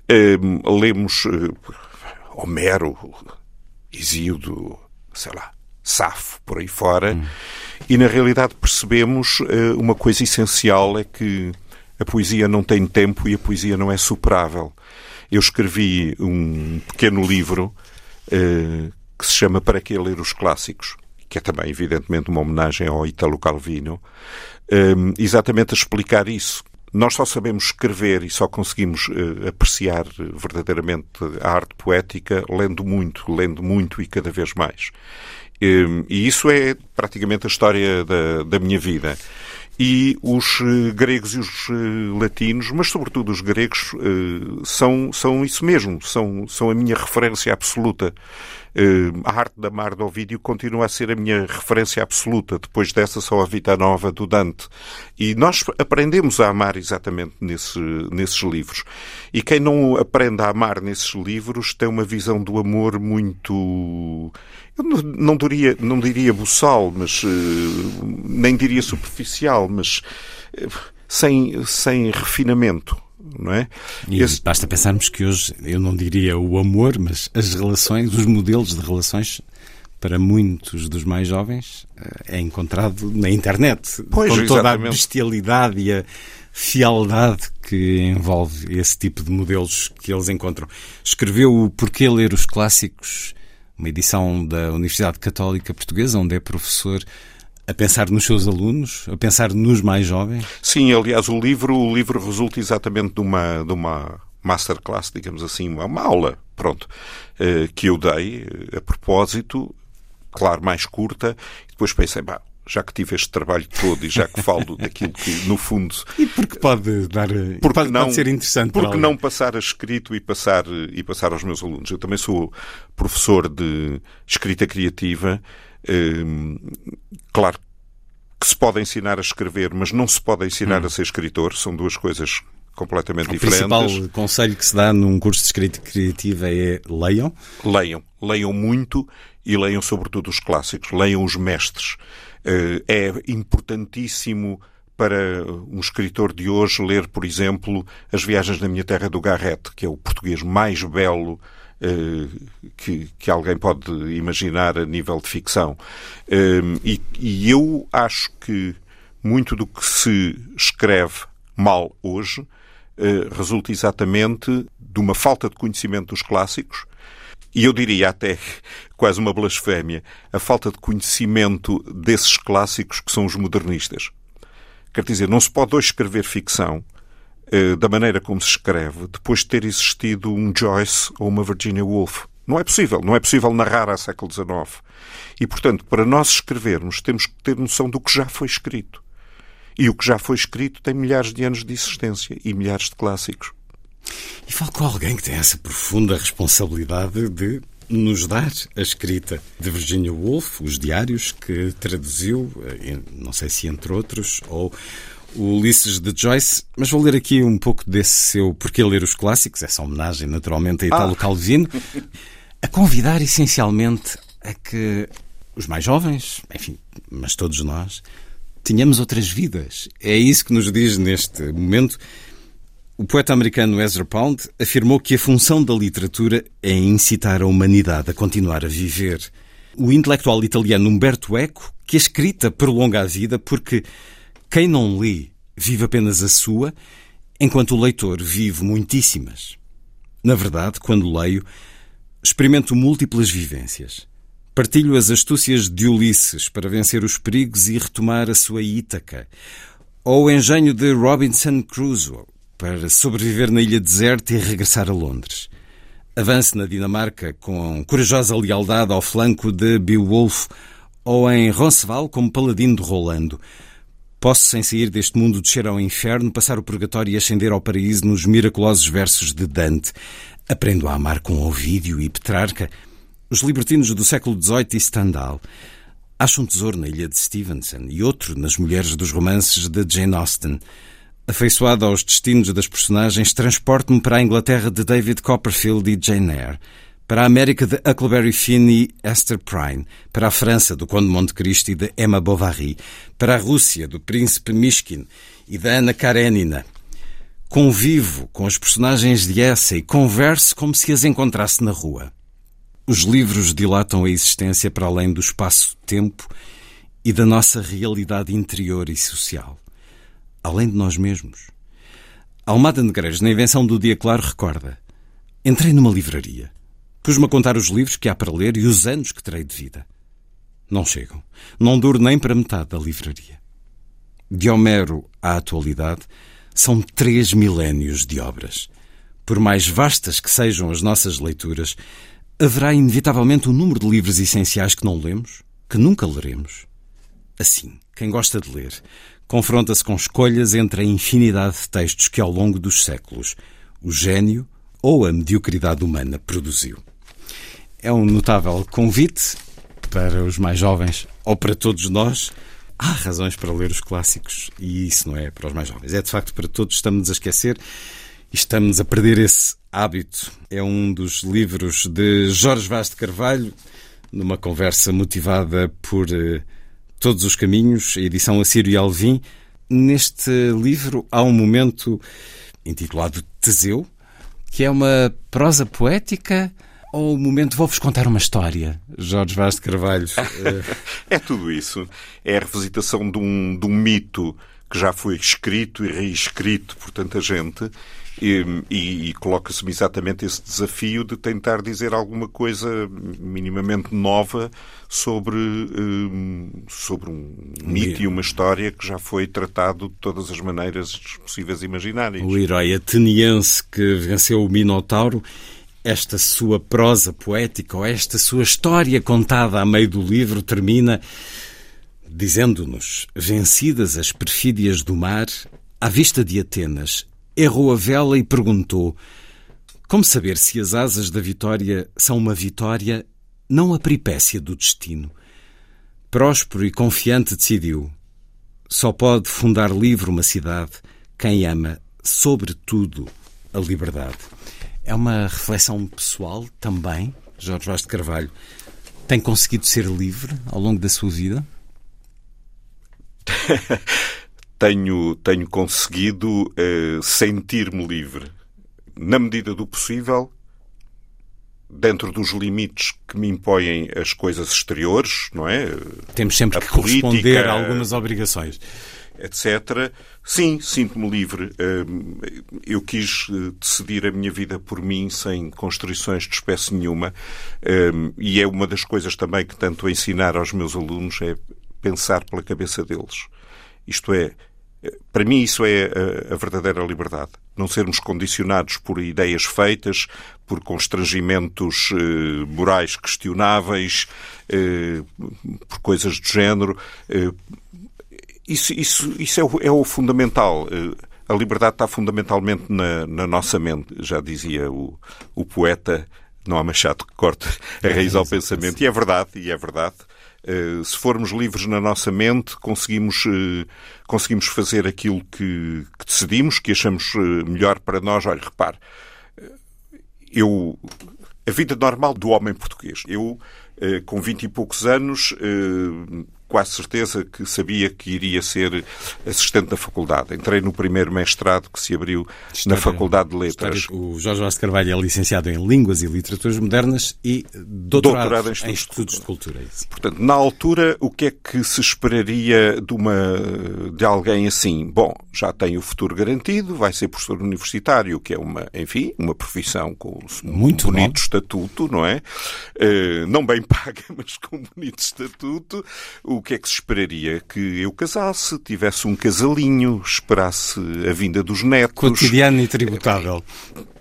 Eh, lemos Homero, Isíodo, sei lá, Safo, por aí fora, e na realidade percebemos uma coisa essencial é que a poesia não tem tempo e a poesia não é superável. Eu escrevi um pequeno livro eh, que se chama Para que ler os clássicos, que é também, evidentemente, uma homenagem ao Italo Calvino, eh, exatamente a explicar isso. Nós só sabemos escrever e só conseguimos eh, apreciar verdadeiramente a arte poética lendo muito, lendo muito e cada vez mais. E isso é praticamente a história da, da minha vida. E os eh, gregos e os eh, latinos, mas sobretudo os gregos, eh, são, são isso mesmo, são, são a minha referência absoluta. A arte da Mar do Ovídio continua a ser a minha referência absoluta. Depois dessa, só a Vita Nova do Dante. E nós aprendemos a amar exatamente nesse, nesses livros. E quem não aprende a amar nesses livros tem uma visão do amor muito. Eu não, diria, não diria buçal, mas. eh, nem diria superficial, mas. eh, sem, sem refinamento. Não é? E Esse- basta pensarmos que hoje, eu não diria o amor, mas as relações, os modelos de relações, para muitos dos mais jovens, eh, é encontrado na internet. Pois, com toda a exatamente. bestialidade e a fialdade que envolve esse tipo de modelos que eles encontram. Escreveu o Porquê Ler os Clássicos, uma edição da Universidade Católica Portuguesa, onde é professor, a pensar nos seus alunos, a pensar nos mais jovens. Sim, aliás, o livro, o livro resulta exatamente de uma, de uma masterclass, digamos assim, uma, uma aula, pronto, eh, que eu dei eh, a propósito, claro, mais curta, e depois pensei, bah, já que tive este trabalho todo e já que falo daquilo que, no fundo, E porque pode dar. porque pode, não, pode ser interessante porque não passar a escrito e passar, e passar aos meus alunos. Eu também sou professor de escrita criativa. Hum, claro que se pode ensinar a escrever, mas não se pode ensinar Hum. a ser escritor. São duas coisas completamente o diferentes. O principal conselho que se dá num curso de escrita criativa é leiam? Leiam. Leiam muito e leiam sobretudo os clássicos. Leiam os mestres. Eh, é importantíssimo para um escritor de hoje ler, por exemplo, As Viagens na Minha Terra do Garrett, que é o português mais belo eh, que, que, alguém pode imaginar a nível de ficção. Ehm, e, e eu acho que muito do que se escreve mal hoje eh, resulta exatamente de uma falta de conhecimento dos clássicos e eu diria até quase uma blasfémia, a falta de conhecimento desses clássicos que são os modernistas. Quer dizer, não se pode hoje escrever ficção uh, da maneira como se escreve depois de ter existido um Joyce ou uma Virginia Woolf. Não é possível. Não é possível narrar a século XIX. E, portanto, para nós escrevermos, temos que ter noção do que já foi escrito. E o que já foi escrito tem milhares de anos de existência e milhares de clássicos. E falo com alguém que tem essa profunda responsabilidade de nos dar a escrita de Virginia Woolf, os diários que traduziu, eh, não sei se entre outros, ou o Ulisses de Joyce, mas vou ler aqui um pouco desse seu Porquê Ler os Clássicos, essa homenagem naturalmente a Italo ah. Calvino, a convidar essencialmente a que os mais jovens, enfim, mas todos nós, tenhamos outras vidas. É isso que nos diz neste momento o poeta americano Ezra Pound afirmou que a função da literatura é incitar a humanidade a continuar a viver. O intelectual italiano Umberto Eco, que a escrita prolonga a vida porque quem não lê vive apenas a sua, enquanto o leitor vive muitíssimas. Na verdade, quando leio, experimento múltiplas vivências. Partilho as astúcias de Ulisses para vencer os perigos e retomar a sua Ítaca. Ou o engenho de Robinson Crusoe para sobreviver na ilha deserta e regressar a Londres. Avance na Dinamarca com corajosa lealdade ao flanco de Beowulf ou em Roncesvalles como paladino de Rolando. Posso, sem sair deste mundo, descer ao inferno, passar o purgatório e ascender ao paraíso nos miraculosos versos de Dante. Aprendo a amar com Ovídio e Petrarca, os libertinos do século XVIII e Stendhal. Acho um tesouro na ilha de Stevenson e outro nas mulheres dos romances de Jane Austen. Afeiçoado aos destinos das personagens, transporto-me para a Inglaterra de David Copperfield e Jane Eyre, para a América de Huckleberry Finn e Esther Prynne, para a França do Conde Monte Cristo e de Emma Bovary, para a Rússia do Príncipe Mishkin e da Ana Karenina. Convivo com as personagens de essa e converso como se as encontrasse na rua. Os livros dilatam a existência para além do espaço-tempo e da nossa realidade interior e social além de nós mesmos. Almada Negreiros, na invenção do dia claro, recorda: Entrei numa livraria. Pus-me a contar os livros que há para ler e os anos que terei de vida. Não chegam. Não duro nem para metade da livraria. De Homero à atualidade, são três milénios de obras. Por mais vastas que sejam as nossas leituras, haverá inevitavelmente um número de livros essenciais que não lemos, que nunca leremos. Assim, quem gosta de ler confronta-se com escolhas entre a infinidade de textos que ao longo dos séculos o gênio ou a mediocridade humana produziu. É um notável convite para os mais jovens ou para todos nós. Há razões para ler os clássicos e isso não é para os mais jovens. É de facto para todos. Estamos a esquecer e estamos a perder esse hábito. É um dos livros de Jorge Vaz de Carvalho, numa conversa motivada por eh, Todos os Caminhos, edição Assírio e Alvim. Neste livro há um momento intitulado Teseu, que é uma prosa poética ou o momento vou-vos contar uma história, Jorge Vaz de Carvalho? é tudo isso. É a revisitação de um, de um mito que já foi escrito e reescrito por tanta gente e, e, e coloca-se-me exatamente esse desafio de tentar dizer alguma coisa minimamente nova sobre, um, sobre um mito e uma história que já foi tratado de todas as maneiras possíveis e imaginárias. O herói ateniense que venceu o Minotauro esta sua prosa poética ou esta sua história contada a meio do livro termina dizendo-nos: Vencidas as perfídias do mar, à vista de Atenas, errou a vela e perguntou: Como saber se as asas da vitória são uma vitória, não a peripécia do destino? Próspero e confiante decidiu: Só pode fundar livre uma cidade quem ama sobretudo, a liberdade. É uma reflexão pessoal também, Jorge Vaz de Carvalho. Tem conseguido ser livre ao longo da sua vida? tenho, tenho conseguido uh, sentir-me livre. Na medida do possível, dentro dos limites que me impõem as coisas exteriores, não é? Temos sempre a que política, corresponder a algumas obrigações. Etc. Sim, sinto-me livre. Hum, eu quis eh, decidir a minha vida por mim, sem constrições de espécie nenhuma. Hum, e é uma das coisas também que tento ensinar aos meus alunos é pensar pela cabeça deles. Isto é, para mim, isso é a, verdadeira liberdade. Não sermos condicionados por ideias feitas, por constrangimentos eh, morais questionáveis, eh, por coisas do género. Eh, isso, isso, isso é, o, é o fundamental. Eh, a liberdade está fundamentalmente na, na nossa mente, já dizia o, o poeta. Não há machado que corte a raiz ao pensamento. E é verdade, e é verdade. Eh, se formos livres na nossa mente, conseguimos, eh, conseguimos fazer aquilo que, que decidimos, que achamos eh, melhor para nós. Olha, repare, eu, a vida normal do homem português. Eu, com vinte e poucos anos, quase certeza que sabia que iria ser assistente da faculdade. Entrei no primeiro mestrado que se abriu História, na Faculdade de Letras. História, o Jorge Vaz Carvalho é licenciado em Línguas e Literaturas Modernas e doutorado, doutorado em, Estudos, em Estudos de Cultura. Cultura. Portanto, na altura, o que é que se esperaria de, uma, de alguém assim? Bom, já tem o futuro garantido, vai ser professor universitário, que é uma, enfim, uma profissão com Muito um bonito bom. estatuto, não é? Uh, não bem paga, mas com bonito estatuto. O que é que se esperaria? Que eu casasse, tivesse um casalinho, esperasse a vinda dos netos. Cotidiano e tributável.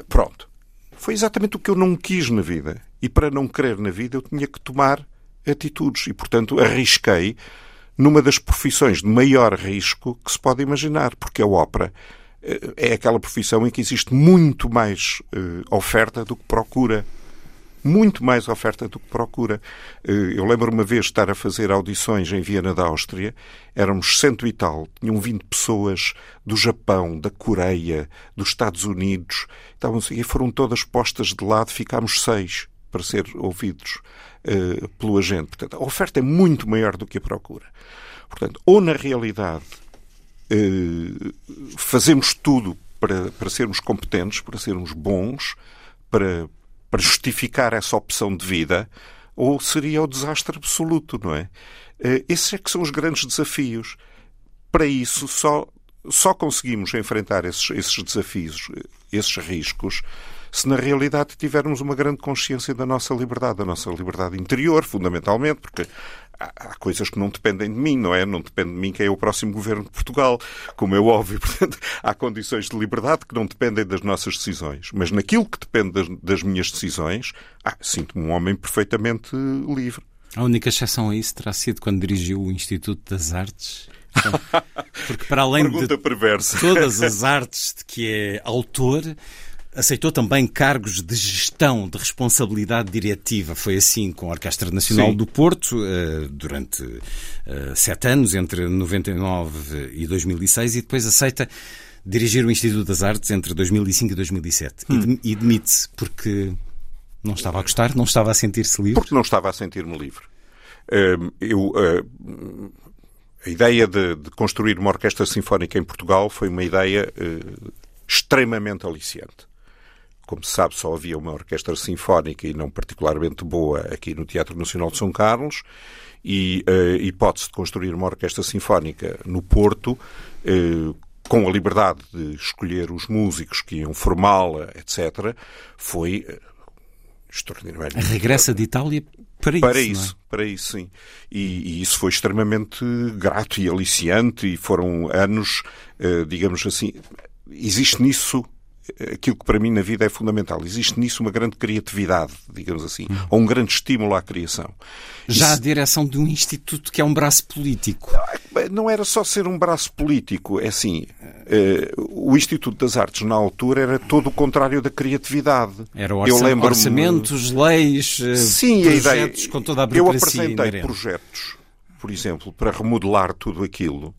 Pronto. Foi exatamente o que eu não quis na vida. E para não querer na vida, eu tinha que tomar atitudes. E, portanto, arrisquei numa das profissões de maior risco que se pode imaginar, porque a ópera eh, é aquela profissão em que existe muito mais uh, oferta do que procura muito mais oferta do que procura. Eh, eu lembro uma vez estar a fazer audições em Viena da Áustria, éramos cento e tal, tinham vindo pessoas do Japão, da Coreia, dos Estados Unidos, estavam, e foram todas postas de lado, ficámos seis para ser ouvidos uh, pelo agente. Portanto, a oferta é muito maior do que a procura. Portanto, ou na realidade uh, fazemos tudo para, para sermos competentes, para sermos bons, para, para justificar essa opção de vida, ou seria o desastre absoluto, não é? Eh, esses é que são os grandes desafios. Para isso, só, só conseguimos enfrentar esses, esses desafios, esses riscos, se na realidade tivermos uma grande consciência da nossa liberdade, da nossa liberdade interior, fundamentalmente, porque há, coisas que não dependem de mim, não é? Não depende de mim quem é o próximo governo de Portugal, como é óbvio. Portanto, há condições de liberdade que não dependem das nossas decisões. Mas naquilo que depende das, das minhas decisões, ah, sinto-me um homem perfeitamente livre. A única exceção a isso terá sido quando dirigiu o Instituto das Artes. Porque para além Pergunta de perversa. todas as artes de que é autor, Aceitou também cargos de gestão, de responsabilidade diretiva. Foi assim com a Orquestra Nacional Sim. do Porto eh, durante eh, sete anos, entre 99 e 2006, e depois aceita dirigir o Instituto das Artes entre 2005 e 2007. Hum. E demite-se porque não estava a gostar, não estava a sentir-se livre? Porque não estava a sentir-me livre. Ehm, eu, eh, a ideia de, de, construir uma orquestra sinfónica em Portugal foi uma ideia extremamente aliciante. Como se sabe, só havia uma orquestra sinfónica e não particularmente boa aqui no Teatro Nacional de São Carlos e eh, a hipótese de construir uma orquestra sinfónica no Porto, eh, com a liberdade de escolher os músicos que iam formá-la, etc., foi eh, extraordinariamente. Regressa de Itália para, para isso. isso é? Para isso, sim. E, e, isso foi extremamente grato e aliciante e foram anos, digamos assim. Existe nisso aquilo que para mim na vida é fundamental. Existe nisso uma grande criatividade, digamos assim, hum. ou um grande estímulo à criação. Já Isso... a direção de um instituto que é um braço político. Não era só ser um braço político, é assim, uh, o Instituto das Artes na altura era todo o contrário da criatividade. Era orça... Eu lembro orçamentos, leis, eh, Sim, projetos a ideia... com toda a burocracia Eu apresentei projetos, por exemplo, para remodelar tudo aquilo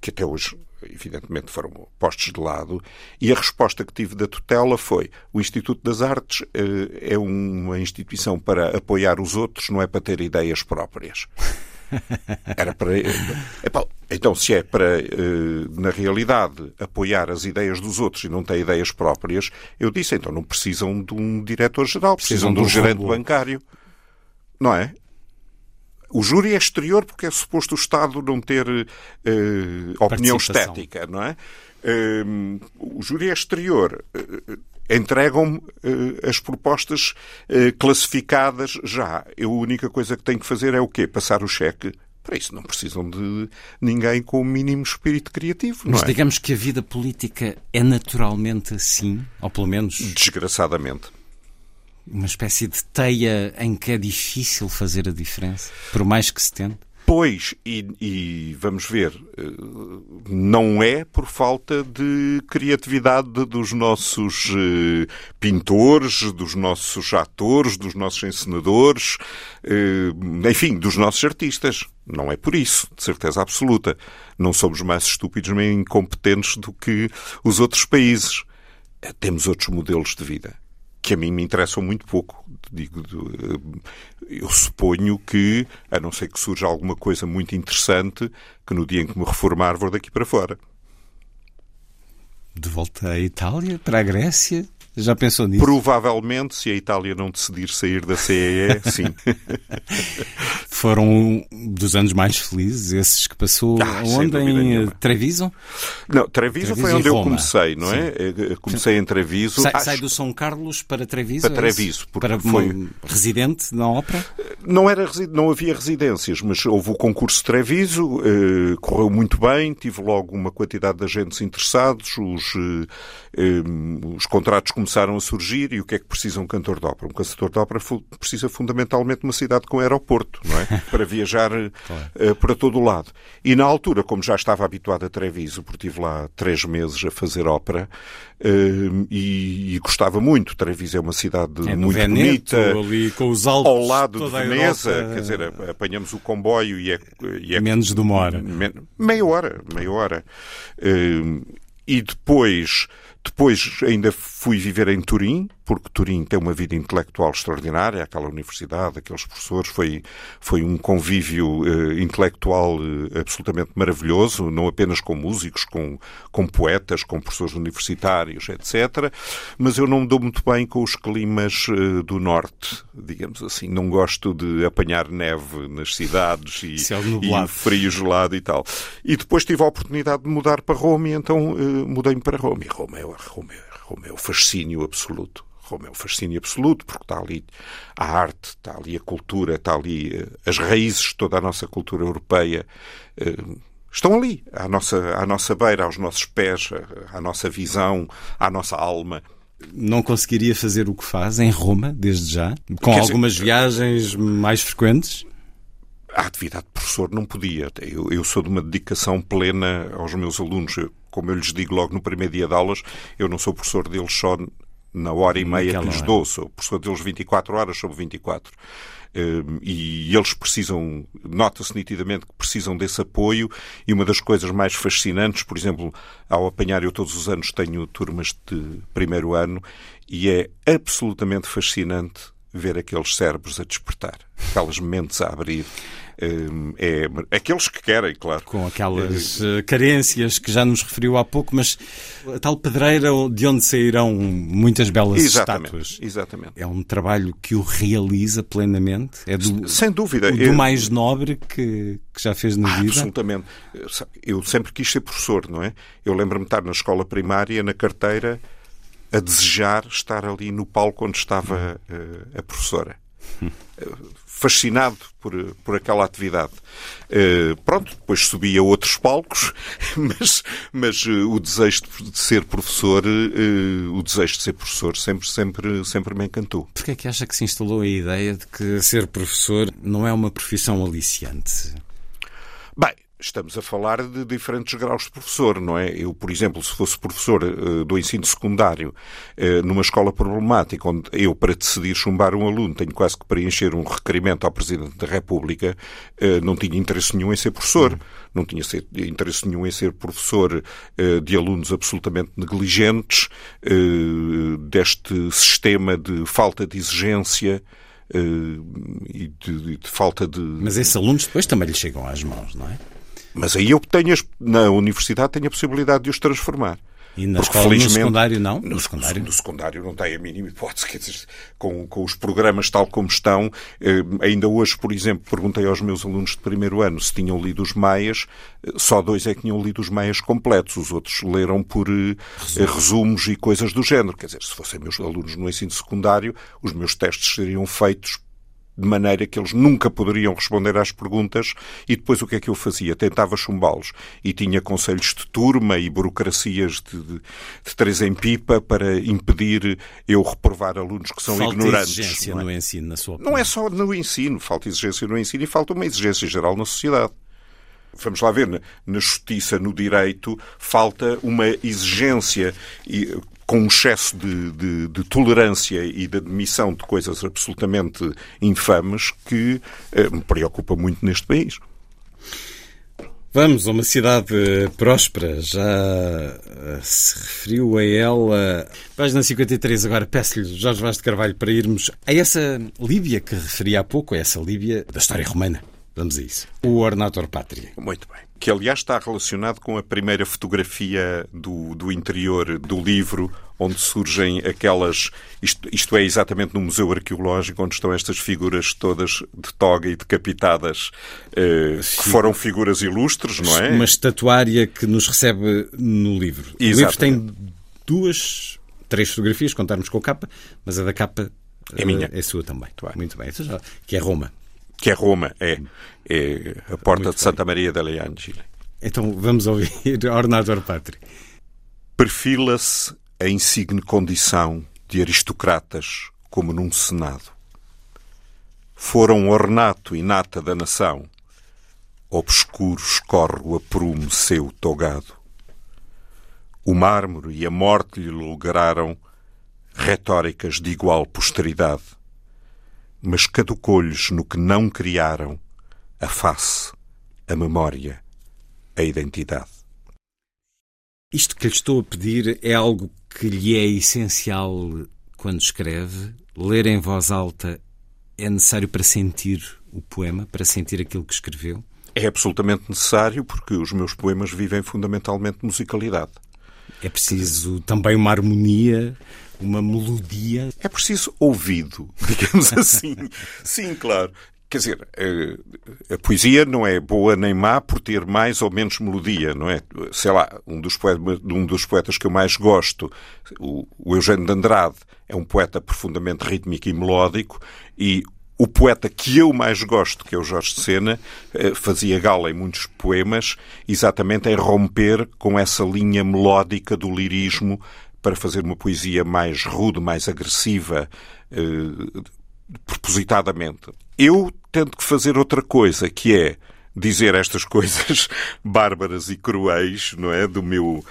que até hoje evidentemente foram postos de lado, e a resposta que tive da tutela foi: o Instituto das Artes eh, é uma instituição para apoiar os outros, não é para ter ideias próprias. Era para. então, se é para, eh, na realidade, apoiar as ideias dos outros e não ter ideias próprias, eu disse, então não precisam de um diretor-geral, precisam, precisam de um gerente bancário. Não é? O júri é exterior porque é suposto o Estado não ter uh, opinião estética, não é? Uh, o júri é exterior. Uh, Entregam-me as propostas classificadas já. Eu, a única coisa que tenho que fazer é o quê? Passar o cheque. Para isso não precisam de ninguém com o mínimo espírito criativo. Mas é? digamos que a vida política é naturalmente assim, ou pelo menos. Desgraçadamente uma espécie de teia em que é difícil fazer a diferença, por mais que se tente? Pois, e, e, vamos ver, eh, não é por falta de criatividade dos nossos eh, pintores, dos nossos atores, dos nossos encenadores, eh, enfim, dos nossos artistas. Não é por isso, de certeza absoluta. Não somos mais estúpidos nem incompetentes do que os outros países. Temos outros modelos de vida que a mim me interessam muito pouco. Digo, eh, eu suponho que, a não ser que surja alguma coisa muito interessante, que no dia em que me reformar vou daqui para fora. De volta à Itália, para a Grécia? Já pensou nisso? Provavelmente, se a Itália não decidir sair da CEE, sim. Foram dos anos mais felizes, esses que passou ah, onde? Em Treviso? Não, Treviso, Treviso foi onde eu comecei, não é? Sim. Comecei em Treviso. Sai, Acho... sai, do São Carlos para Treviso? Para é Treviso. para foi... residente na ópera? Não, era, não havia residências, mas houve o concurso de Treviso, eh, correu muito bem, tive logo uma quantidade de agentes interessados, os, eh, eh, os contratos começaram começaram a surgir e o que é que precisa um cantor de ópera? Um cantor de ópera precisa fundamentalmente de uma cidade com aeroporto, não é? Para viajar claro. uh, para todo o lado. E na altura, como já estava habituado a Treviso, porque estive lá três meses a fazer ópera uh, e, e, gostava muito. Treviso é uma cidade é muito Veneto, bonita. Ali com os Alpes, ao lado de Veneza, quer dizer, apanhamos o comboio e é... E é Menos de uma hora. meia hora, meia hora. Uh, e depois depois ainda fui viver em Turim, porque Turim tem uma vida intelectual extraordinária, aquela universidade, aqueles professores, foi, foi um convívio uh, intelectual uh, absolutamente maravilhoso, não apenas com músicos, com, com poetas, com professores universitários, etc. Mas eu não me dou muito bem com os climas uh, do norte, digamos assim. Não gosto de apanhar neve nas cidades e, e frio gelado e tal. E depois tive a oportunidade de mudar para Roma e então mudei-me para Roma. E Roma é, Roma, é, Roma é o fascínio absoluto. Roma é um fascínio absoluto, porque está ali a arte, está ali a cultura, está ali eh, as raízes de toda a nossa cultura europeia. Eh, estão ali, à nossa, à nossa beira, aos nossos pés, à nossa visão, à nossa alma. Não conseguiria fazer o que faz em Roma, desde já? Com algumas viagens mais frequentes? A atividade de professor não podia. Eu, eu, sou de uma dedicação plena aos meus alunos. Como eu lhes digo logo no primeiro dia de aulas, eu não sou professor deles só na hora e meia que lhes dou. Sou professor deles 24 horas sobre 24. Hum, e eles precisam, nota-se nitidamente que precisam desse apoio e uma das coisas mais fascinantes, por exemplo, ao apanhar, eu todos os anos tenho turmas de primeiro ano e é absolutamente fascinante ver aqueles cérebros a despertar, aquelas mentes a abrir. Hum, é, aqueles que querem, claro. Com aquelas é, carências que já nos referiu há pouco, mas a tal pedreira de onde sairão muitas belas exatamente, estátuas. Exatamente. É um trabalho que o realiza plenamente. É do, Sem dúvida. do mais nobre que, que já fez na ah, vida. Absolutamente. Eu sempre quis ser professor, não é? Eu lembro-me de estar na escola primária, na carteira, a desejar estar ali no palco onde estava uh, a professora. Fascinado por, por aquela atividade. Uh, pronto, depois subi a outros palcos, mas, mas uh, o desejo de ser professor, o desejo de ser professor sempre, sempre, sempre me encantou. Porquê é que acha que se instalou a ideia de que ser professor não é uma profissão aliciante? Bem, Estamos a falar de diferentes graus de professor, não é? Eu, por exemplo, se fosse professor uh, do ensino secundário uh, numa escola problemática, onde eu, para decidir chumbar um aluno, tenho quase que preencher um requerimento ao Presidente da República, uh, não tinha interesse nenhum em ser professor. Uhum. Não tinha interesse nenhum em ser professor de alunos absolutamente negligentes, deste sistema de falta de exigência e de, de falta de. Mas esses alunos depois também lhes chegam às mãos, não é? Mas aí eu tenho, na universidade, tenho a possibilidade de os transformar. E na Porque, escola, felizmente, no secundário não? No, no secundário? No secundário não tem a mínima hipótese. Quer dizer, com, com os programas tal como estão, eh, ainda hoje, por exemplo, perguntei aos meus alunos de primeiro ano se tinham lido os Maias, eh, só dois é que tinham lido os Maias completos, os outros leram por eh, resumos e coisas do género. Quer dizer, se fossem meus alunos no ensino secundário, os meus testes seriam feitos de maneira que eles nunca poderiam responder às perguntas e depois o que é que eu fazia? Tentava chumbá-los e tinha conselhos de turma e burocracias de, de, de três em pipa para impedir eu reprovar alunos que são falta ignorantes. exigência não é? no ensino, na sua opinião. Não é só no ensino, falta exigência no ensino e falta uma exigência geral na sociedade vamos lá ver, na, justiça, no direito, falta uma exigência com um excesso de, de, de, tolerância e de admissão de coisas absolutamente infames que eh, me preocupa muito neste país. Vamos a uma cidade próspera, já eh, se referiu a ela. Página 53, agora peço-lhe, Jorge Vaz de Carvalho, para irmos a essa Líbia que referi há pouco, a essa Líbia da história romana. Vamos a isso. O Ornator Pátria. Muito bem que aliás está relacionado com a primeira fotografia do, do interior do livro, onde surgem aquelas. Isto, isto, é exatamente no Museu Arqueológico, onde estão estas figuras todas de toga e decapitadas, eh, que foram figuras ilustres, não é? Uma estatuária que nos recebe no livro. Exatamente. O livro tem duas, três fotografias, contarmos com a capa, mas a da capa é minha. Eh, é sua também. Muito bem. Que é Roma que é Roma, é, é a porta Muito de Santa bem. Maria delle Angeli. Então vamos ouvir Ornator Patri. Perfila-se a insigne condição de aristocratas como num senado. Foram ornato e nata da nação, obscuro escorre o aprume seu togado. O mármore e a morte lhe lograram retóricas de igual posteridade mas caducou-lhes no que não criaram a face, a memória, a identidade. Isto que lhe estou a pedir é algo que lhe é essencial quando escreve? Ler em voz alta é necessário para sentir o poema, para sentir aquilo que escreveu? É absolutamente necessário porque os meus poemas vivem fundamentalmente musicalidade. É preciso também uma harmonia uma melodia. É preciso ouvido, digamos assim. Sim, claro. Quer dizer, a, a, poesia não é boa nem má por ter mais ou menos melodia, não é? Sei lá, um dos poetas, um dos poetas que eu mais gosto, o, o Eugênio de Andrade, é um poeta profundamente rítmico e melódico e o poeta que eu mais gosto, que é o Jorge de Sena, eh, fazia gala em muitos poemas exatamente em romper com essa linha melódica do lirismo para fazer uma poesia mais rude, mais agressiva, eh, propositadamente. Eu tento que fazer outra coisa, que é dizer estas coisas bárbaras e cruéis, não é? Do meu,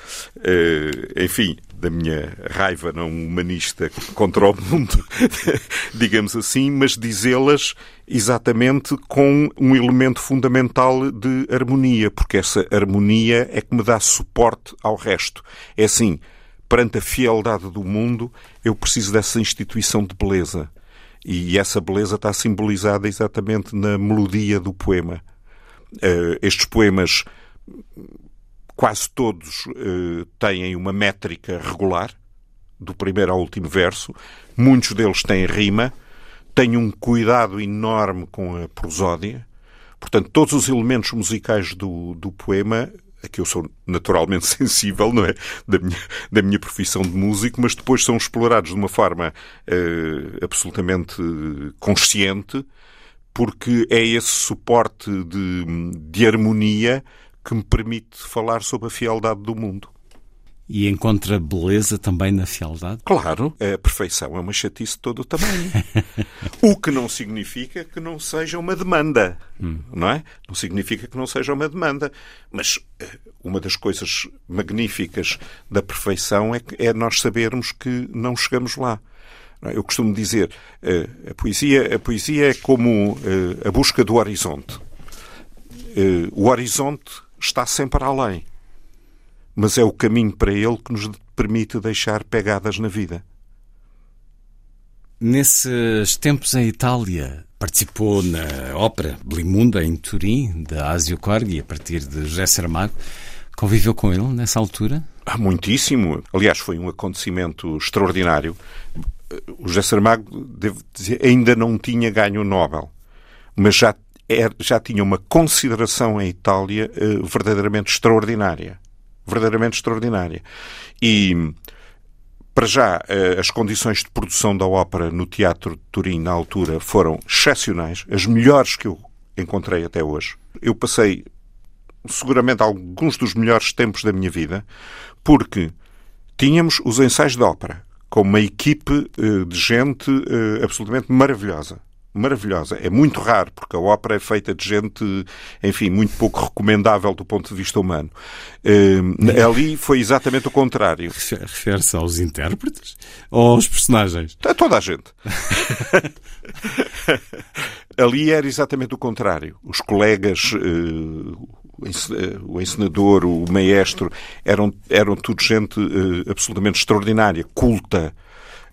eh, enfim, da minha raiva não humanista contra o mundo, digamos assim, mas dizê-las exatamente com um elemento fundamental de harmonia, porque essa harmonia é que me dá suporte ao resto. É assim, perante a fieldade do mundo, eu preciso dessa instituição de beleza. E essa beleza está simbolizada exatamente na melodia do poema. Uh, estes poemas, quase todos, uh, têm uma métrica regular, do primeiro ao último verso. Muitos deles têm rima, têm um cuidado enorme com a prosódia. Portanto, todos os elementos musicais do, do poema a que eu sou naturalmente sensível, não é? Da minha, da minha profissão de músico, mas depois são explorados de uma forma uh, absolutamente consciente, porque é esse suporte de, de harmonia que me permite falar sobre a fialdade do mundo. E encontra beleza também na fialdade? Claro, a perfeição é uma chatice de todo o tamanho. o que não significa que não seja uma demanda, hum. não é? Não significa que não seja uma demanda. Mas eh, uma das coisas magníficas da perfeição é, é nós sabermos que não chegamos lá. Eu costumo dizer, eh, a poesia, a poesia é como eh, a busca do horizonte. O horizonte está sempre além mas é o caminho para ele que nos permite deixar pegadas na vida. Nesses tempos em Itália, participou na ópera Blimunda, em Turim, da Asio Corgi, a partir de José Saramago. Conviveu com ele nessa altura? Ah, muitíssimo. Aliás, foi um acontecimento extraordinário. O José Saramago, devo dizer, ainda não tinha ganho o Nobel, mas já, era, já tinha uma consideração em Itália uh, verdadeiramente extraordinária verdadeiramente extraordinária. E, para já, eh, as condições de produção da ópera no Teatro de Turim, na altura, foram excepcionais, as melhores que eu encontrei até hoje. Eu passei, seguramente, alguns dos melhores tempos da minha vida, porque tínhamos os ensaios de ópera, com uma equipe eh, de gente eh, absolutamente maravilhosa maravilhosa. É muito raro, porque a ópera é feita de gente, enfim, muito pouco recomendável do ponto de vista humano. Uh, ali foi exatamente o contrário. Refere-se aos intérpretes ou aos personagens? A toda a gente. ali era exatamente o contrário. Os colegas, uh, o encenador, o maestro, eram, eram tudo gente uh, absolutamente extraordinária, culta,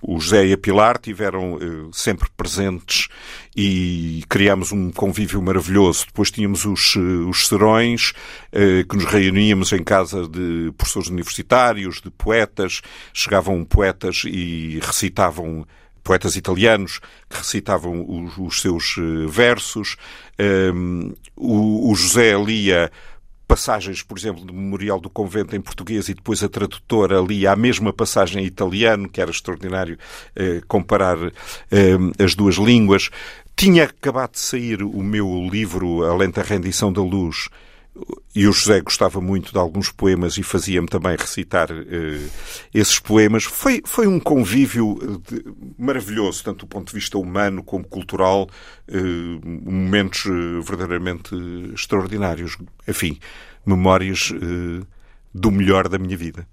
o José e a Pilar tiveram eh, sempre presentes e criámos um convívio maravilhoso. Depois tínhamos os, eh, os serões, eh, que nos reuníamos em casa de professores universitários, de poetas. Chegavam poetas e recitavam poetas italianos que recitavam os, os seus versos. Um, o, o José lia passagens, por exemplo, do Memorial do Convento em português e depois a tradutora lia a mesma passagem em italiano, que era extraordinário eh, comparar eh, as duas línguas. Tinha acabado de sair o meu livro A Lenta Rendição da Luz, e o José gostava muito de alguns poemas e fazia-me também recitar uh, esses poemas. Foi, foi um convívio de, maravilhoso, tanto do ponto de vista humano como cultural, uh, momentos uh, verdadeiramente extraordinários. Enfim, memórias do melhor da minha vida.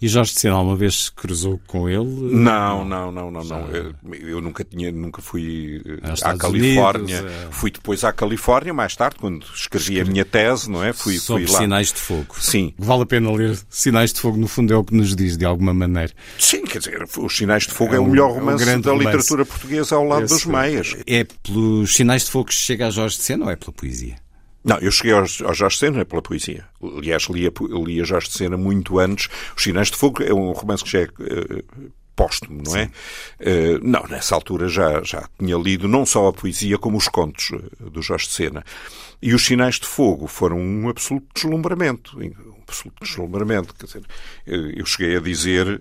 E Jorge de Sena alguma vez se cruzou com ele? Não, não, não, não, não. Eu, nunca tinha, nunca fui à Califórnia. É... Fui depois à Califórnia, mais tarde, quando escrevi Escre... a minha tese, não é? Fui, Sobre fui. Sinais de Fogo. Sim. Vale a pena ler Sinais de Fogo, no fundo é o que nos diz, de alguma maneira. Sim, quer dizer, Os Sinais de Fogo é, é o melhor romance é um da romance. literatura portuguesa ao lado dos meias. É pelos Sinais de Fogo que chega a Jorge de Sena ou é pela poesia? Não, eu cheguei ao, ao Jorge Sena pela poesia. Aliás, lia, lia Jorge Sena muito antes. Os Sinais de Fogo é um romance que já é uh, póstumo, não é? Uh, não, nessa altura já, já tinha lido não só a poesia como os contos uh, do Jorge Sena. E os Sinais de Fogo foram um absoluto deslumbramento. Um absoluto deslumbramento. Quer dizer, eu cheguei a dizer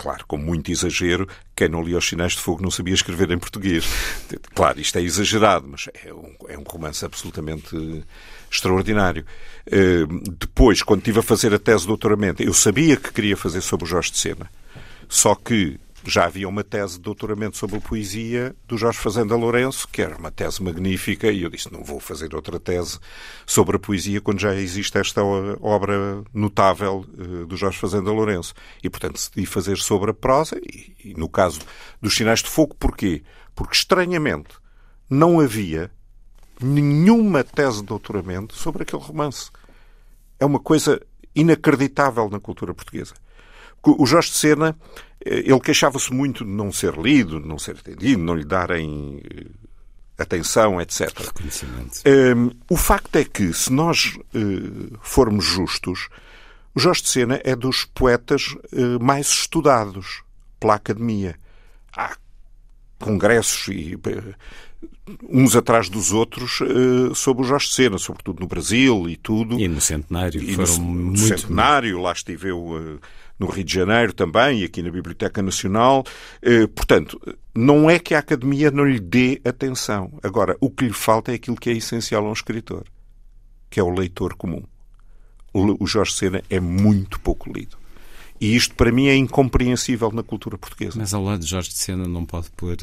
claro, com muito exagero, quem não lia Os Sinais de Fogo não sabia escrever em português. Claro, isto é exagerado, mas é um, é um romance absolutamente extraordinário. Uh, depois, quando estive a fazer a tese de doutoramento, eu sabia que queria fazer sobre o Jorge de Sena. Só que já havia uma tese de doutoramento sobre a poesia do Jorge Fazenda Lourenço, que era uma tese magnífica, e eu disse, não vou fazer outra tese sobre a poesia quando já existe esta obra notável uh, do Jorge Fazenda Lourenço. E, portanto, decidi fazer sobre a prosa, e, e no caso dos Sinais de Fogo, porquê? Porque, estranhamente, não havia nenhuma tese de doutoramento sobre aquele romance. É uma coisa inacreditável na cultura portuguesa. O Jorge de Sena eh, ele queixava-se muito de não ser lido, de não ser atendido, não lhe darem eh, atenção, etc. Um, ehm, o facto é que, se nós uh, formos justos, o Jorge de Sena é dos poetas uh, mais estudados pela Academia. Há congressos e, uns atrás dos outros sobre o Jorge de Sena, sobretudo no Brasil e tudo. E no Centenário. E no, no Centenário, lá estive eu no Rio de Janeiro também, e aqui na Biblioteca Nacional. Eh, portanto, não é que a Academia não lhe dê atenção. Agora, o que lhe falta é aquilo que é essencial a um escritor, que é o leitor comum. O Jorge Sena é muito pouco lido. E isto para mim é incompreensível na cultura portuguesa. Mas ao lado de Jorge de Sena não pode pôr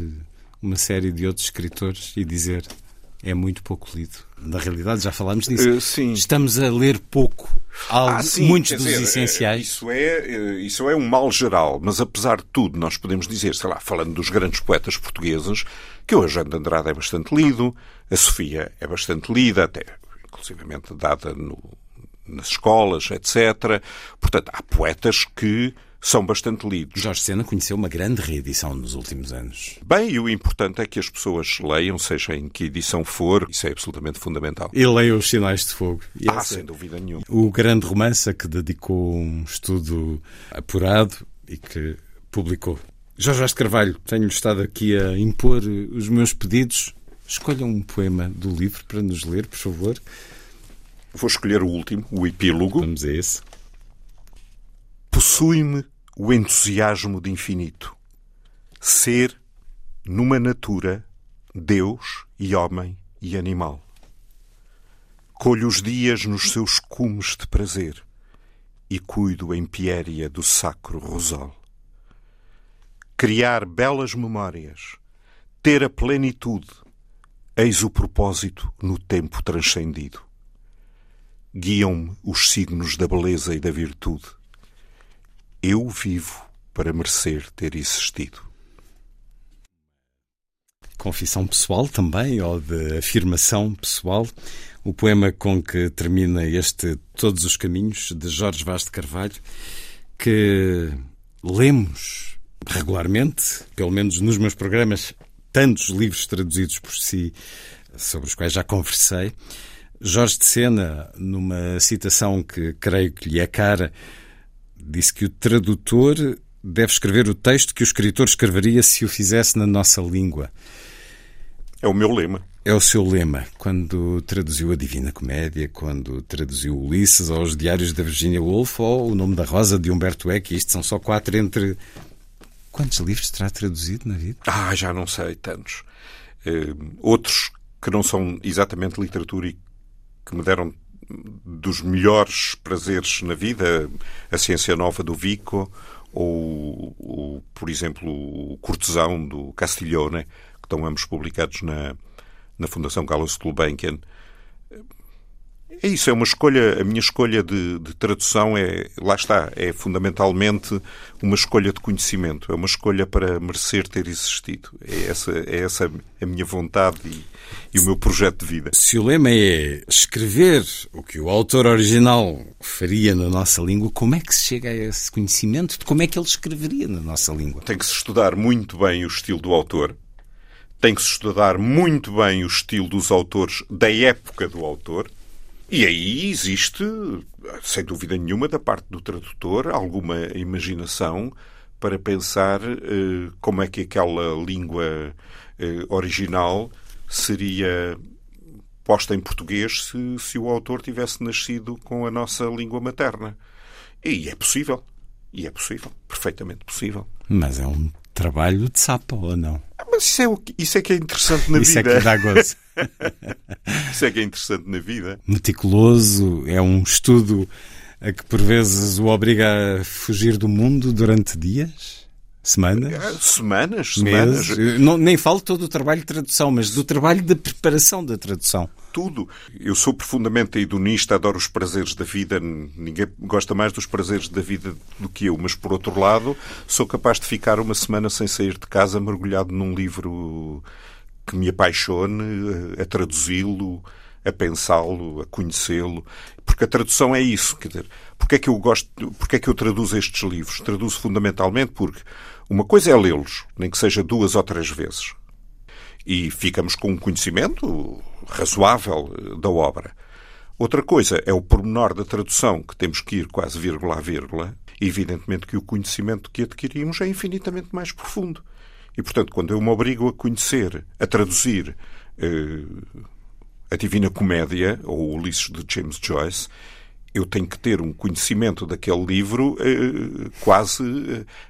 uma série de outros escritores e dizer é muito pouco lido. Na realidade, já falámos disso. Uh. Estamos a ler pouco algo, ah, sim, muitos dos dizer, essenciais. Isso é, isso é um mal geral, mas apesar de tudo, nós podemos dizer, sei lá, falando dos grandes poetas portugueses, que o Eugênio de Andrade é bastante lido, a Sofia é bastante lida, até inclusivamente dada no, nas escolas, etc. Portanto, há poetas que são bastante lidos. Jorge Sena conheceu uma grande reedição nos últimos anos. Bem, e o importante é que as pessoas leiam, seja em que edição for, isso é absolutamente fundamental. E leiam os Sinais de Fogo. E ah, sem dúvida nenhuma. O grande romance a que dedicou um estudo apurado e que publicou. Jorge Vaz Carvalho, tenho estado aqui a impor os meus pedidos. Escolham um poema do livro para nos ler, por favor. Vou escolher o último, o epílogo. Vamos a esse. Possui-me o entusiasmo de infinito. Ser, numa natura, Deus e homem e animal. Colho os dias nos seus cumes de prazer e cuido em piéria do sacro rosal. Criar belas memórias, ter a plenitude, eis o propósito no tempo transcendido. Guiam-me os signos da beleza e da virtude eu vivo para merecer ter existido. Confissão pessoal também, ou de afirmação pessoal, o poema com que termina este Todos os Caminhos, de Jorge Vaz de Carvalho, que lemos regularmente, pelo menos nos meus programas, tantos livros traduzidos por si, sobre os quais já conversei. Jorge de Sena, numa citação que creio que lhe é cara, disse que o tradutor deve escrever o texto que o escritor escreveria se o fizesse na nossa língua. É o meu lema. É o seu lema. Quando traduziu a Divina Comédia, quando traduziu Ulisses aos Diários da Virginia Woolf ou O Nome da Rosa de Humberto Eco, isto são só quatro entre. Quantos livros terá traduzido na vida? Ah, já não sei, tantos. Uh, outros que não são exatamente literatura e que me deram dos melhores prazeres na vida, a ciência nova do Vico, ou, ou por exemplo, o Cortesão do Castiglione, que estão ambos publicados na, na Fundação Carlos Gulbenkian. É isso, é uma escolha, a minha escolha de, de, tradução é, lá está, é fundamentalmente uma escolha de conhecimento, é uma escolha para merecer ter existido. É essa, é essa a minha vontade e, e o meu projeto de vida. Se o lema é escrever o que o autor original faria na nossa língua, como é que se chega a esse conhecimento de como é que ele escreveria na nossa língua? Tem que se estudar muito bem o estilo do autor, tem que se estudar muito bem o estilo dos autores da época do autor, e aí existe, sem dúvida nenhuma, da parte do tradutor, alguma imaginação para pensar eh, como é que aquela língua eh, original seria posta em português se, se o autor tivesse nascido com a nossa língua materna. E é possível. E é possível. Perfeitamente possível. Mas é um trabalho de sapo, ou não? Ah, mas isso é, o, isso é que é interessante na isso vida. Isso é que dá gozo. isso é que é interessante na vida. Meticuloso, é um estudo a que por vezes o obriga a fugir do mundo durante dias? Semanas? Ah, semanas, semanas. Meses. Não, nem falo todo o trabalho de tradução, mas do trabalho de preparação da tradução. Tudo. Eu sou profundamente hedonista, adoro os prazeres da vida. Ninguém gosta mais dos prazeres da vida do que eu, mas por outro lado, sou capaz de ficar uma semana sem sair de casa, mergulhado num livro que me apaixone, a traduzi-lo, a pensá-lo, a conhecê-lo. Porque a tradução é isso. Quer dizer, porque é que eu gosto, porque é que eu traduzo estes livros? Traduzo fundamentalmente porque uma coisa é lê-los, nem que seja duas ou três vezes. E ficamos com um conhecimento razoável eh, da obra. Outra coisa é o pormenor da tradução, que temos que ir quase vírgula a vírgula. Evidentemente que o conhecimento que adquirimos é infinitamente mais profundo. E, portanto, quando eu me obrigo a conhecer, a traduzir eh, a Divina Comédia, ou Ulisses de James Joyce, eu tenho que ter um conhecimento daquele livro eh, quase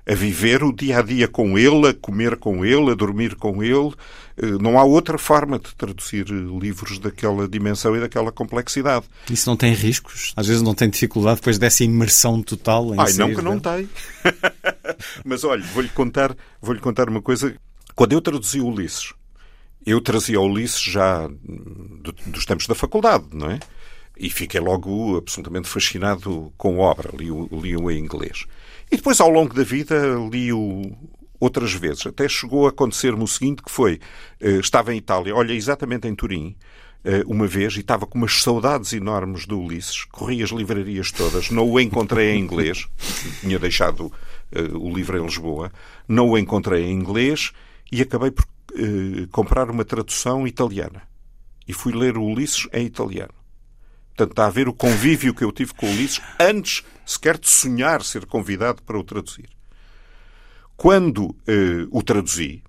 eh, a viver o dia a dia com ele, a comer com ele, a dormir com ele. Eh, não há outra forma de traduzir livros daquela dimensão e daquela complexidade. Isso não tem riscos? Às vezes não tem dificuldade depois dessa imersão total em Ai, não que não tem. Mas olha, vou-lhe contar, vou-lhe contar uma coisa. Quando eu traduzi Ulisses, eu trazia Ulisses já dos tempos da faculdade, não é? E fiquei logo absolutamente fascinado com a obra. Li-o li em inglês. E depois, ao longo da vida, li-o outras vezes. Até chegou a acontecer-me o seguinte, que foi, eh, estava em Itália, olha, exatamente em Turim, eh, uma vez, e estava com umas saudades enormes do Ulisses, corri as livrarias todas, não o encontrei em inglês, tinha deixado uh, o livro em Lisboa, não o encontrei em inglês e acabei por uh, comprar uma tradução italiana. E fui ler o Ulisses em italiano. Portanto, está a ver o convívio que eu tive com o Ulisses antes sequer de sonhar ser convidado para o traduzir. Quando eh, o traduzi,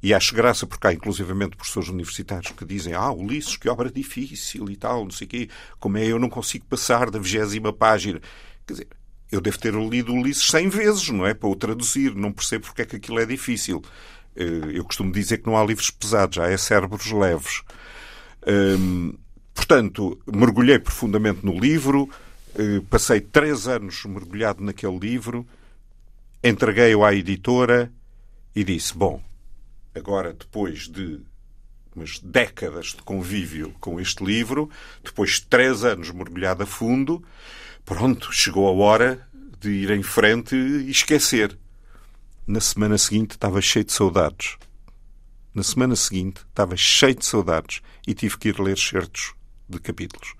e acho graça porque há inclusivamente professores universitários que dizem ah, Ulisses, que obra difícil e tal, não sei o quê, como é eu não consigo passar da vigésima página. Quer dizer, eu devo ter lido Ulisses cem vezes, não é? Para o traduzir, não percebo porque é que aquilo é difícil. Eh, eu costumo dizer que não há livros pesados, já é cérebros leves. Hum, Portanto, mergulhei profundamente no livro, eh, passei três anos mergulhado naquele livro, entreguei-o à editora e disse: Bom, agora depois de umas décadas de convívio com este livro, depois de três anos mergulhado a fundo, pronto, chegou a hora de ir em frente e esquecer. Na semana seguinte estava cheio de saudades. Na semana seguinte estava cheio de saudades e tive que ir ler certos de capítulos.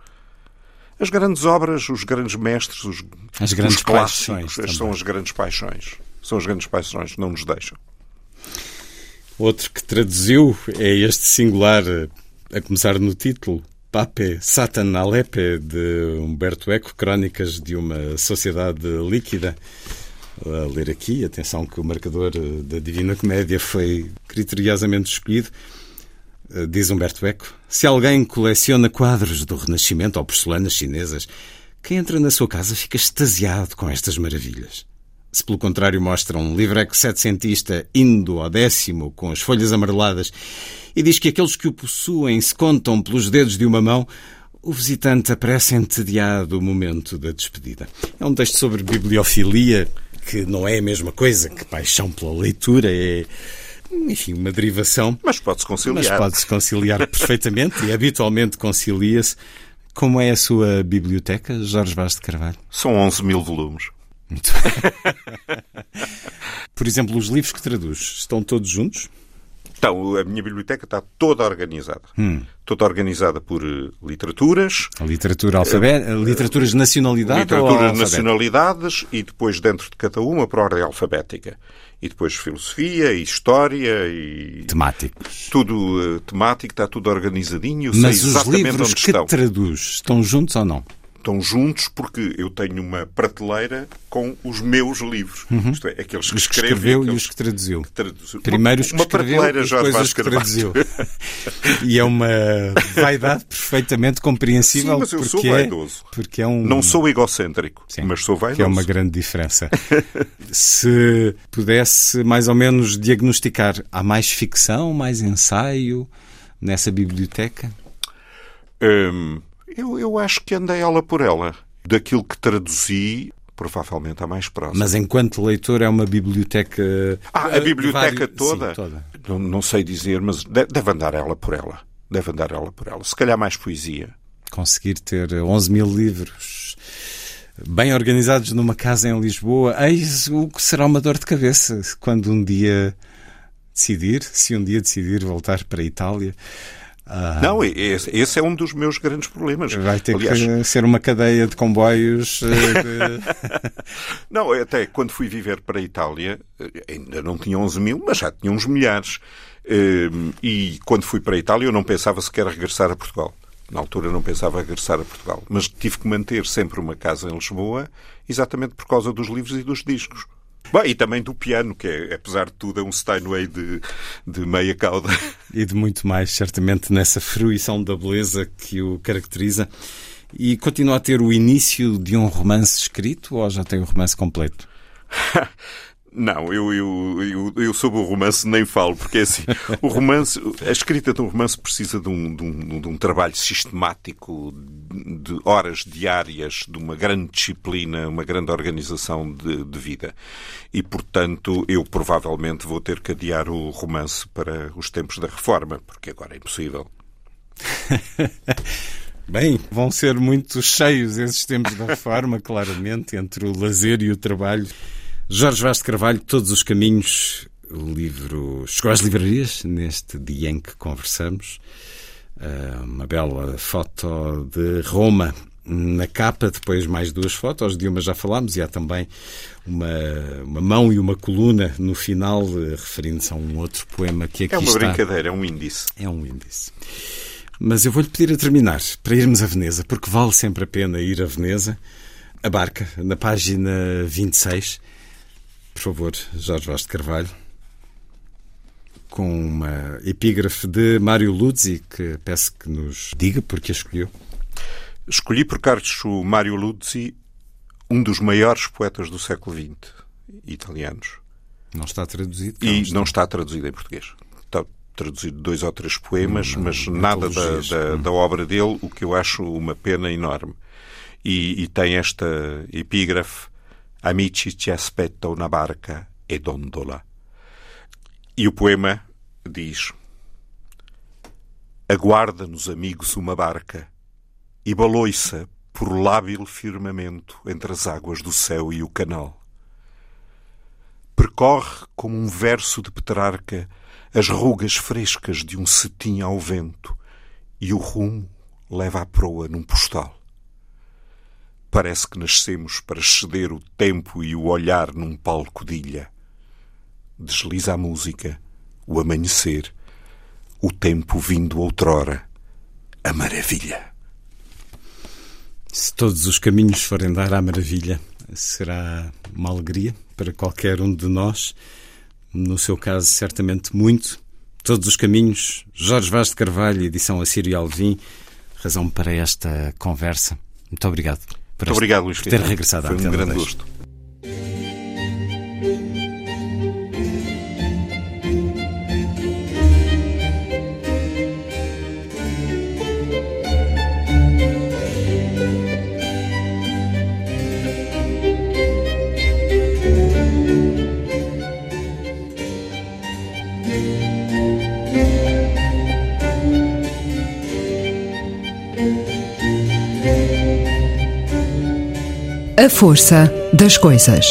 As grandes obras, os grandes mestres, os, as grandes os clássicos, são as grandes paixões. São as grandes paixões, não nos deixam. Outro que traduziu é este singular, a começar no título, Pape Satan Alepe, de Humberto Eco, Crónicas de uma Sociedade Líquida. A ler aqui, atenção que o marcador da Divina Comédia foi criteriosamente escolhido. Eh, diz Humberto Eco, se alguém coleciona quadros do Renascimento ou porcelanas chinesas, quem entra na sua casa fica extasiado com estas maravilhas. Se pelo contrário mostra um livreco setecentista indo ao décimo com as folhas amareladas e diz que aqueles que o possuem se contam pelos dedos de uma mão, o visitante aparece entediado o momento da despedida. É um texto sobre bibliofilia, que não é a mesma coisa que paixão pela leitura, é enfim, uma derivação. Mas pode-se conciliar. Mas pode-se conciliar perfeitamente e habitualmente concilia-se. Como é a sua biblioteca, Jorge Vaz de Carvalho? São 11 mil volumes. Muito Por exemplo, os livros que traduz estão todos juntos? Então, a minha biblioteca está toda organizada. Hum. Toda organizada por uh, literaturas. A literatura alfabética, uh, literaturas de nacionalidade Literaturas de nacionalidades e depois dentro de cada uma por ordem alfabética e depois filosofia e história e temáticos. Tudo uh, temático, está tudo organizadinho. Mas os livros que estão. traduz estão juntos ou não? Estão juntos porque eu tenho uma prateleira com os meus livros. Uhum. Isto é, aqueles que, os que escreveu aqueles... e os que traduziu. Que traduziu. Primeiro os que uma escreveu e depois os que traduziu. e é uma vaidade perfeitamente compreensível. Sim, mas eu porque sou vaidoso. É, porque é um... Não sou egocêntrico, Sim, mas sou vaidoso. Que é uma grande diferença. Se pudesse mais ou menos diagnosticar, há mais ficção, mais ensaio nessa biblioteca? Hum, eu, eu acho que andei ela por ela. Daquilo que traduzi, provavelmente a mais próxima. Mas enquanto leitor é uma biblioteca. Ah, a biblioteca vários... toda? Sim, toda. Não, não, sei dizer, mas deve andar ela por ela. Deve andar ela por ela. Se calhar mais poesia. Conseguir ter 11 mil livros bem organizados numa casa em Lisboa, eis o que será uma dor de cabeça quando um dia decidir, se um dia decidir voltar para a Itália. Ah, não, esse, esse, é um dos meus grandes problemas. Vai ter Aliás, que ser uma cadeia de comboios. Eh, de... não, até quando fui viver para a Itália, eh, ainda não tinha 11 mil, mas já tinha uns milhares. Ehm, e quando fui para a Itália, eu não pensava sequer regressar a Portugal. Na altura não pensava regressar a Portugal. Mas tive que manter sempre uma casa em Lisboa, exatamente por causa dos livros e dos discos. Bom, e também do piano, que é, apesar de tudo, é um Steinway de, de meia cauda. E de muito mais, certamente, nessa fruição da beleza que o caracteriza. E continua a ter o início de um romance escrito ou já tem o romance completo? Não, eu, eu, eu, eu, sobre o romance nem falo, porque é assim, o romance, a escrita de um romance precisa de um, de um, de um trabalho sistemático, de horas diárias, de uma grande disciplina, uma grande organização de, de vida. E, portanto, eu provavelmente vou ter que adiar o romance para os tempos da reforma, porque agora é impossível. Bem, vão ser muito cheios esses tempos da reforma, claramente, entre o lazer e o trabalho. Jorge Vaz de Carvalho, Todos os Caminhos, o livro chegou às livrarias neste dia em que conversamos. Ah, uma bela foto de Roma na capa, depois mais duas fotos, de uma já falámos, e há também uma, uma mão e uma coluna no final, eh, referindo-se a um outro poema que aqui está. É uma está. brincadeira, é um índice. É um índice. Mas eu vou-lhe pedir a terminar, para irmos a Veneza, porque vale sempre a pena ir a Veneza. A barca, na página 26. Por favor, Jorge Vaz de Carvalho. Com uma epígrafe de Mário Luzzi, que peço que nos diga porque a escolheu. Escolhi por acho Mário Luzzi um dos maiores poetas do século XX, italianos. Não está traduzido? E não está traduzido em português. Está traduzido dois ou três poemas, uma, mas nada da, da, da, obra dele, o que eu acho uma pena enorme. E, e tem esta epígrafe: Amici ci aspetta una barca e dondola. E o poema diz: Aguarda-nos, amigos, uma barca e baloiça por lábil firmamento entre as águas do céu e o canal. Percorre como um verso de Petrarca as rugas frescas de um cetim ao vento e o rumo leva à proa num postal. Parece que nascemos para ceder o tempo e o olhar num palco de ilha. Desliza a música, o amanhecer, o tempo vindo outrora, a maravilha. Se todos os caminhos forem dar à maravilha, será uma alegria para qualquer um de nós. No seu caso, certamente muito. Todos os caminhos. Jorge Vaz de Carvalho, edição Assírio Alvim. Razão para esta conversa. Muito obrigado. Muito obrigado, Luís por ter regressado Foi um grande gosto. A força das coisas.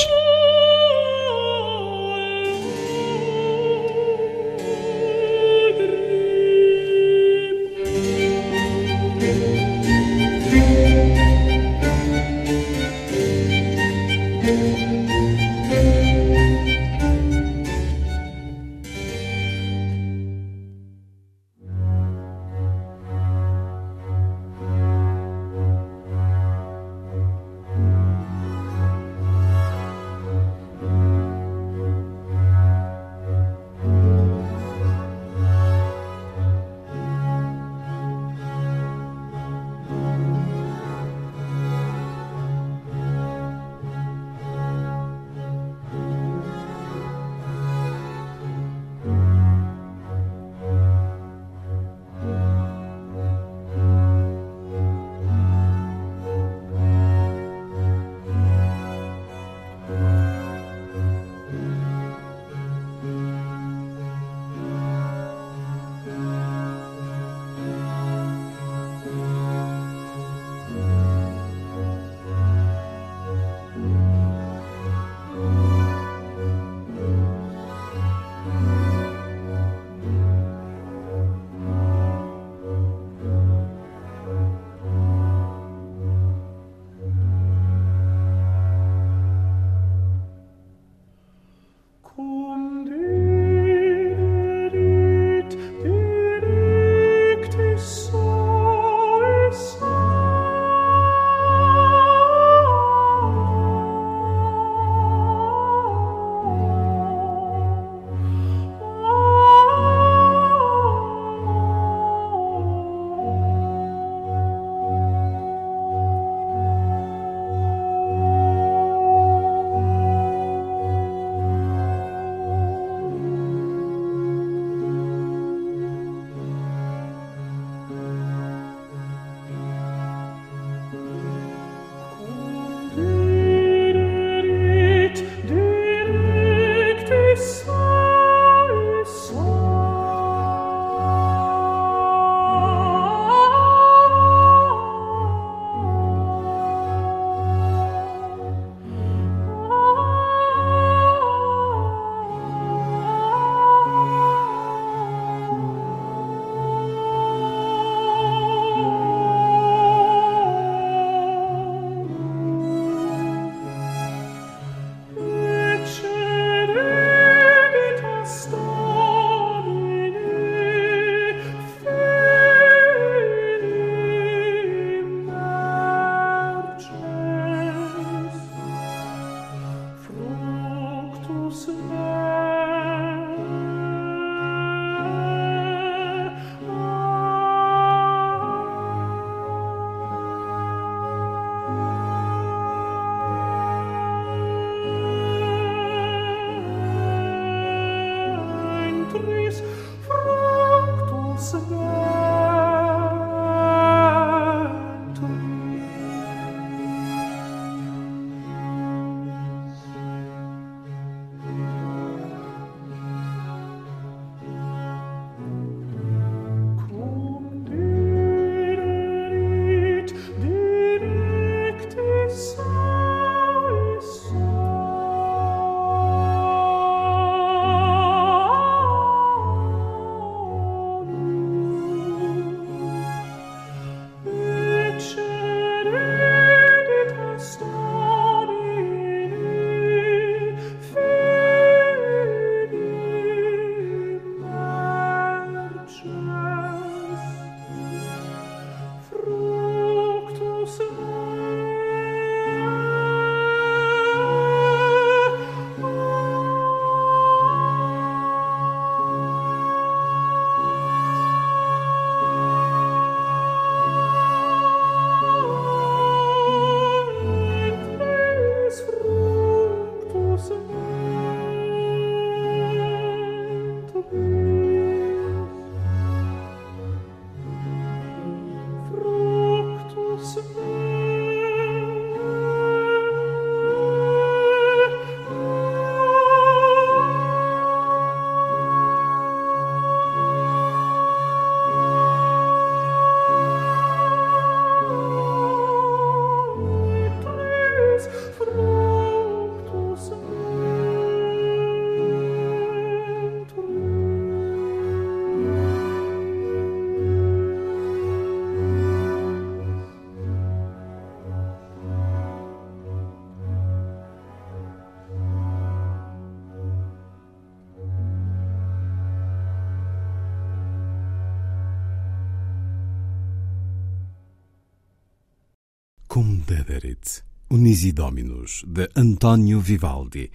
Cum Dederit, Unisi Dominus, de António Vivaldi,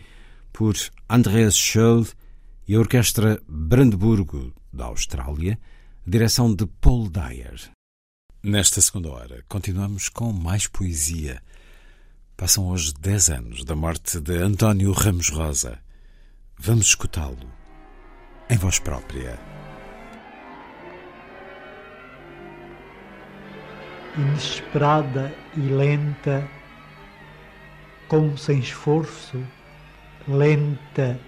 por Andreas Scholl e a Orquestra Brandburgo, da Austrália, direção de Paul Dyer. Nesta segunda hora, continuamos com mais poesia. Passam hoje 10 anos da morte de António Ramos Rosa. Vamos escutá-lo em voz própria. Inesperada e lenta, como sem esforço, lenta,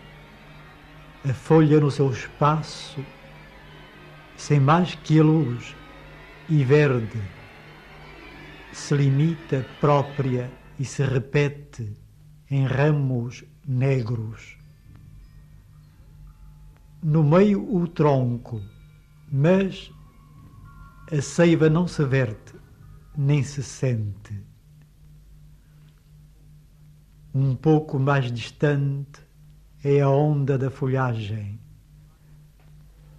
a folha no seu espaço, sem mais que a luz e verde, se limita própria e se repete em ramos negros. No meio o tronco, mas a seiva não se verte, nem se sente. Um pouco mais distante é a onda da folhagem.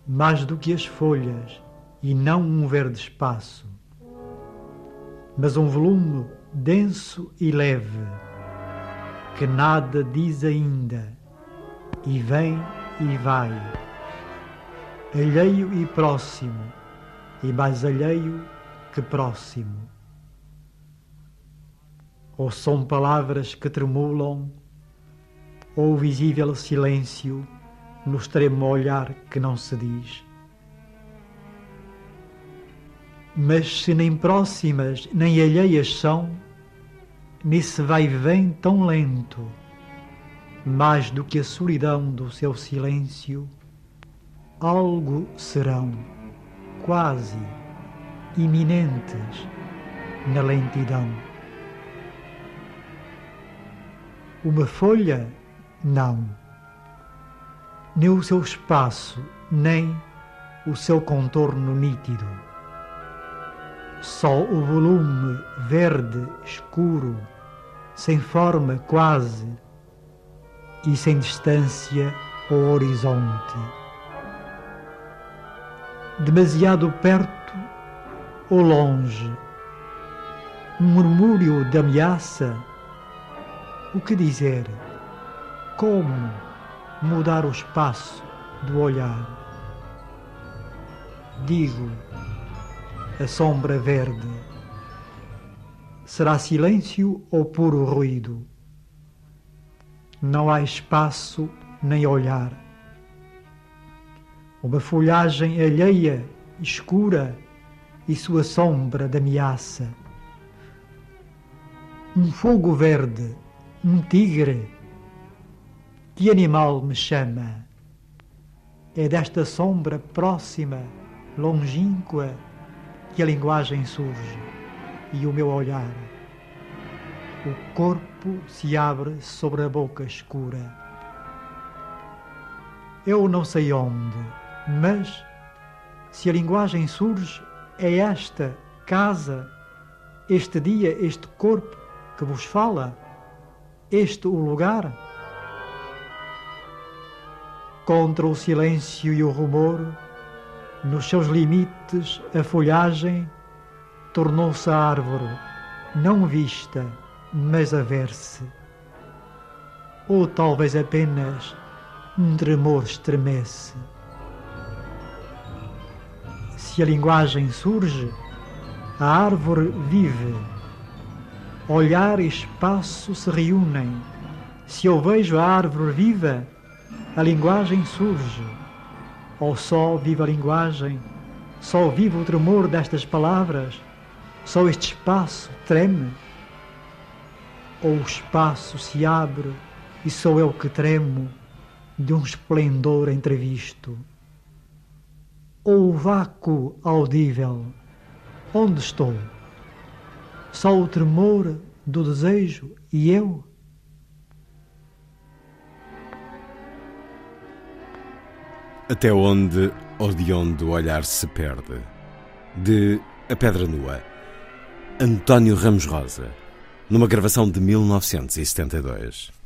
Mais do que as folhas, e não um verde espaço, mas um volume denso e leve, que nada diz ainda, e vem e vai, alheio e próximo, e mais alheio que próximo. Ou são palavras que tremulam, ou visível silêncio no extremo olhar que não se diz. Mas se nem próximas nem alheias são, nesse vai vem tão lento, mais do que a solidão do seu silêncio, algo serão, quase iminentes na lentidão. Uma folha, não, nem o seu espaço, nem o seu contorno nítido só o volume verde escuro, sem forma quase e sem distância ao horizonte. Demasiado perto ou longe, um murmúrio de ameaça. O que dizer? Como mudar o espaço do olhar? Digo, a sombra verde. Será silêncio ou puro ruído? Não há espaço nem olhar. Uma folhagem alheia, escura, e sua sombra de ameaça. Um fogo verde, um tigre. Que animal me chama? É desta sombra próxima, longínqua, que a linguagem surge e o meu olhar. O corpo se abre sobre a boca escura. Eu não sei onde, mas se a linguagem surge, é esta casa, este dia, este corpo que vos fala, este o lugar. Contra o silêncio e o rumor, nos seus limites, a folhagem tornou-se árvore, não vista, mas a ver-se. Ou talvez apenas um tremor estremece. Se a linguagem surge, a árvore vive. Olhar e espaço se reúnem. Se eu vejo a árvore viva, a linguagem surge ou só viva a linguagem, só vive o tremor destas palavras, só este espaço treme? Ou o espaço se abre e sou eu que tremo de um esplendor entrevisto? Ou o vácuo audível, onde estou? Só o tremor do desejo e eu? Até onde ou de onde o olhar se perde. De A Pedra Nua. António Ramos Rosa. Numa gravação de 1972.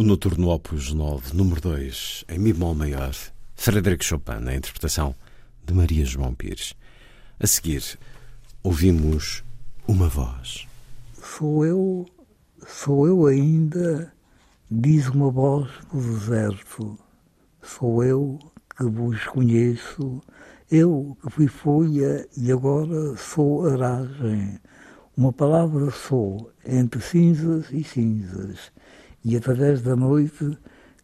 O Noturno Opus 9, número 2, em Mi bemol maior, Frederic Chopin, na interpretação de Maria João Pires. A seguir, ouvimos uma voz. Sou eu, sou eu ainda, diz uma voz do deserto. Sou eu que vos conheço, eu que fui folha e agora sou aragem. Uma palavra sou, entre cinzas e cinzas, e através da noite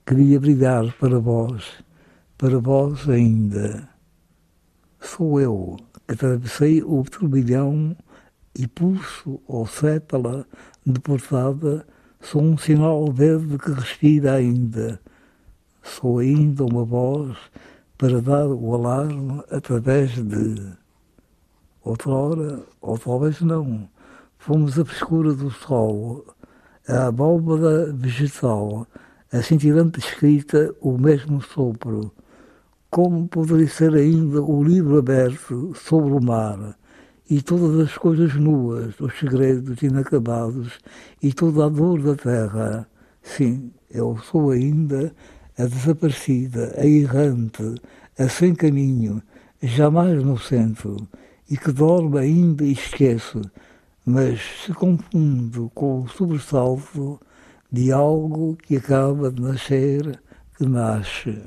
queria brilhar para vós, para vós ainda. Sou eu que atravessei o turbilhão e pulso ou sépala deportada, sou um sinal verde que respira ainda. Sou ainda uma voz para dar o alarme através de. Outrora, ou talvez não, fomos a frescura do sol, a abóbada vegetal, a cintilante escrita, o mesmo sopro. Como poderia ser ainda o livro aberto sobre o mar? e todas as coisas nuas, os segredos inacabados e toda a dor da terra. Sim, eu sou ainda a desaparecida, a errante, a sem caminho, jamais no centro, e que dorme ainda e esquece, mas se confundo com o sobressalto de algo que acaba de nascer, que nasce.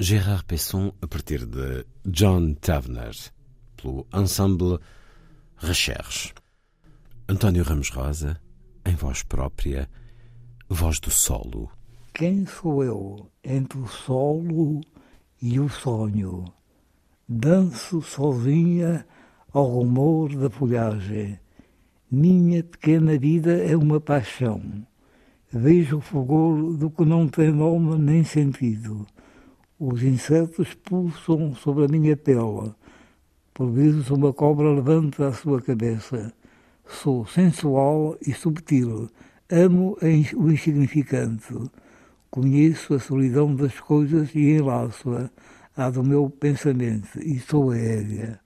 Gérard Pesson a partir de John Tavener, pelo ensemble Recherche. António Ramos Rosa, em voz própria, voz do solo. Quem sou eu entre o solo e o sonho? Danço sozinha ao rumor da folhagem. Minha pequena vida é uma paixão. Vejo o fulgor do que não tem nome nem sentido os insetos pulsam sobre a minha tela. Por vezes uma cobra levanta a sua cabeça. Sou sensual e subtil. Amo o insignificante. Conheço a solidão das coisas e enlaço-a à do meu pensamento e sou aérea.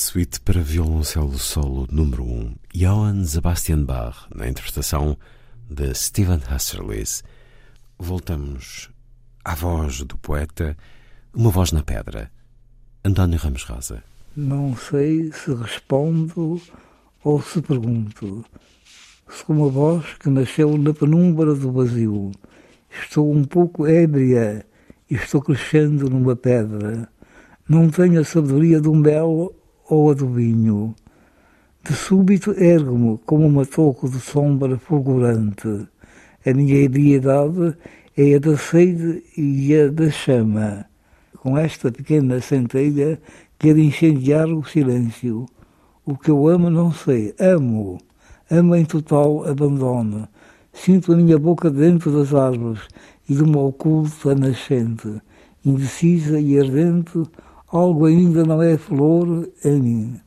Suíte para violoncelo solo número 1, Johann Sebastian Bach, na interpretação de Stephen Husserlis. Voltamos à voz do poeta, uma voz na pedra, António Ramos Rosa. Não sei se respondo ou se pergunto. Sou uma voz que nasceu na penumbra do vazio. Estou um pouco ébria e estou crescendo numa pedra não tenho a sabedoria do mel ou a do vinho. De súbito ergo-me como uma toco de sombra fulgurante. A minha ideidade é a da sede e a da chama. Com esta pequena centelha quero incendiar o silêncio. O que eu amo não sei, amo. Amo em total abandono. Sinto a minha boca dentro das árvores e de uma oculta nascente, indecisa e ardente, Algo ainda não é flor em mim.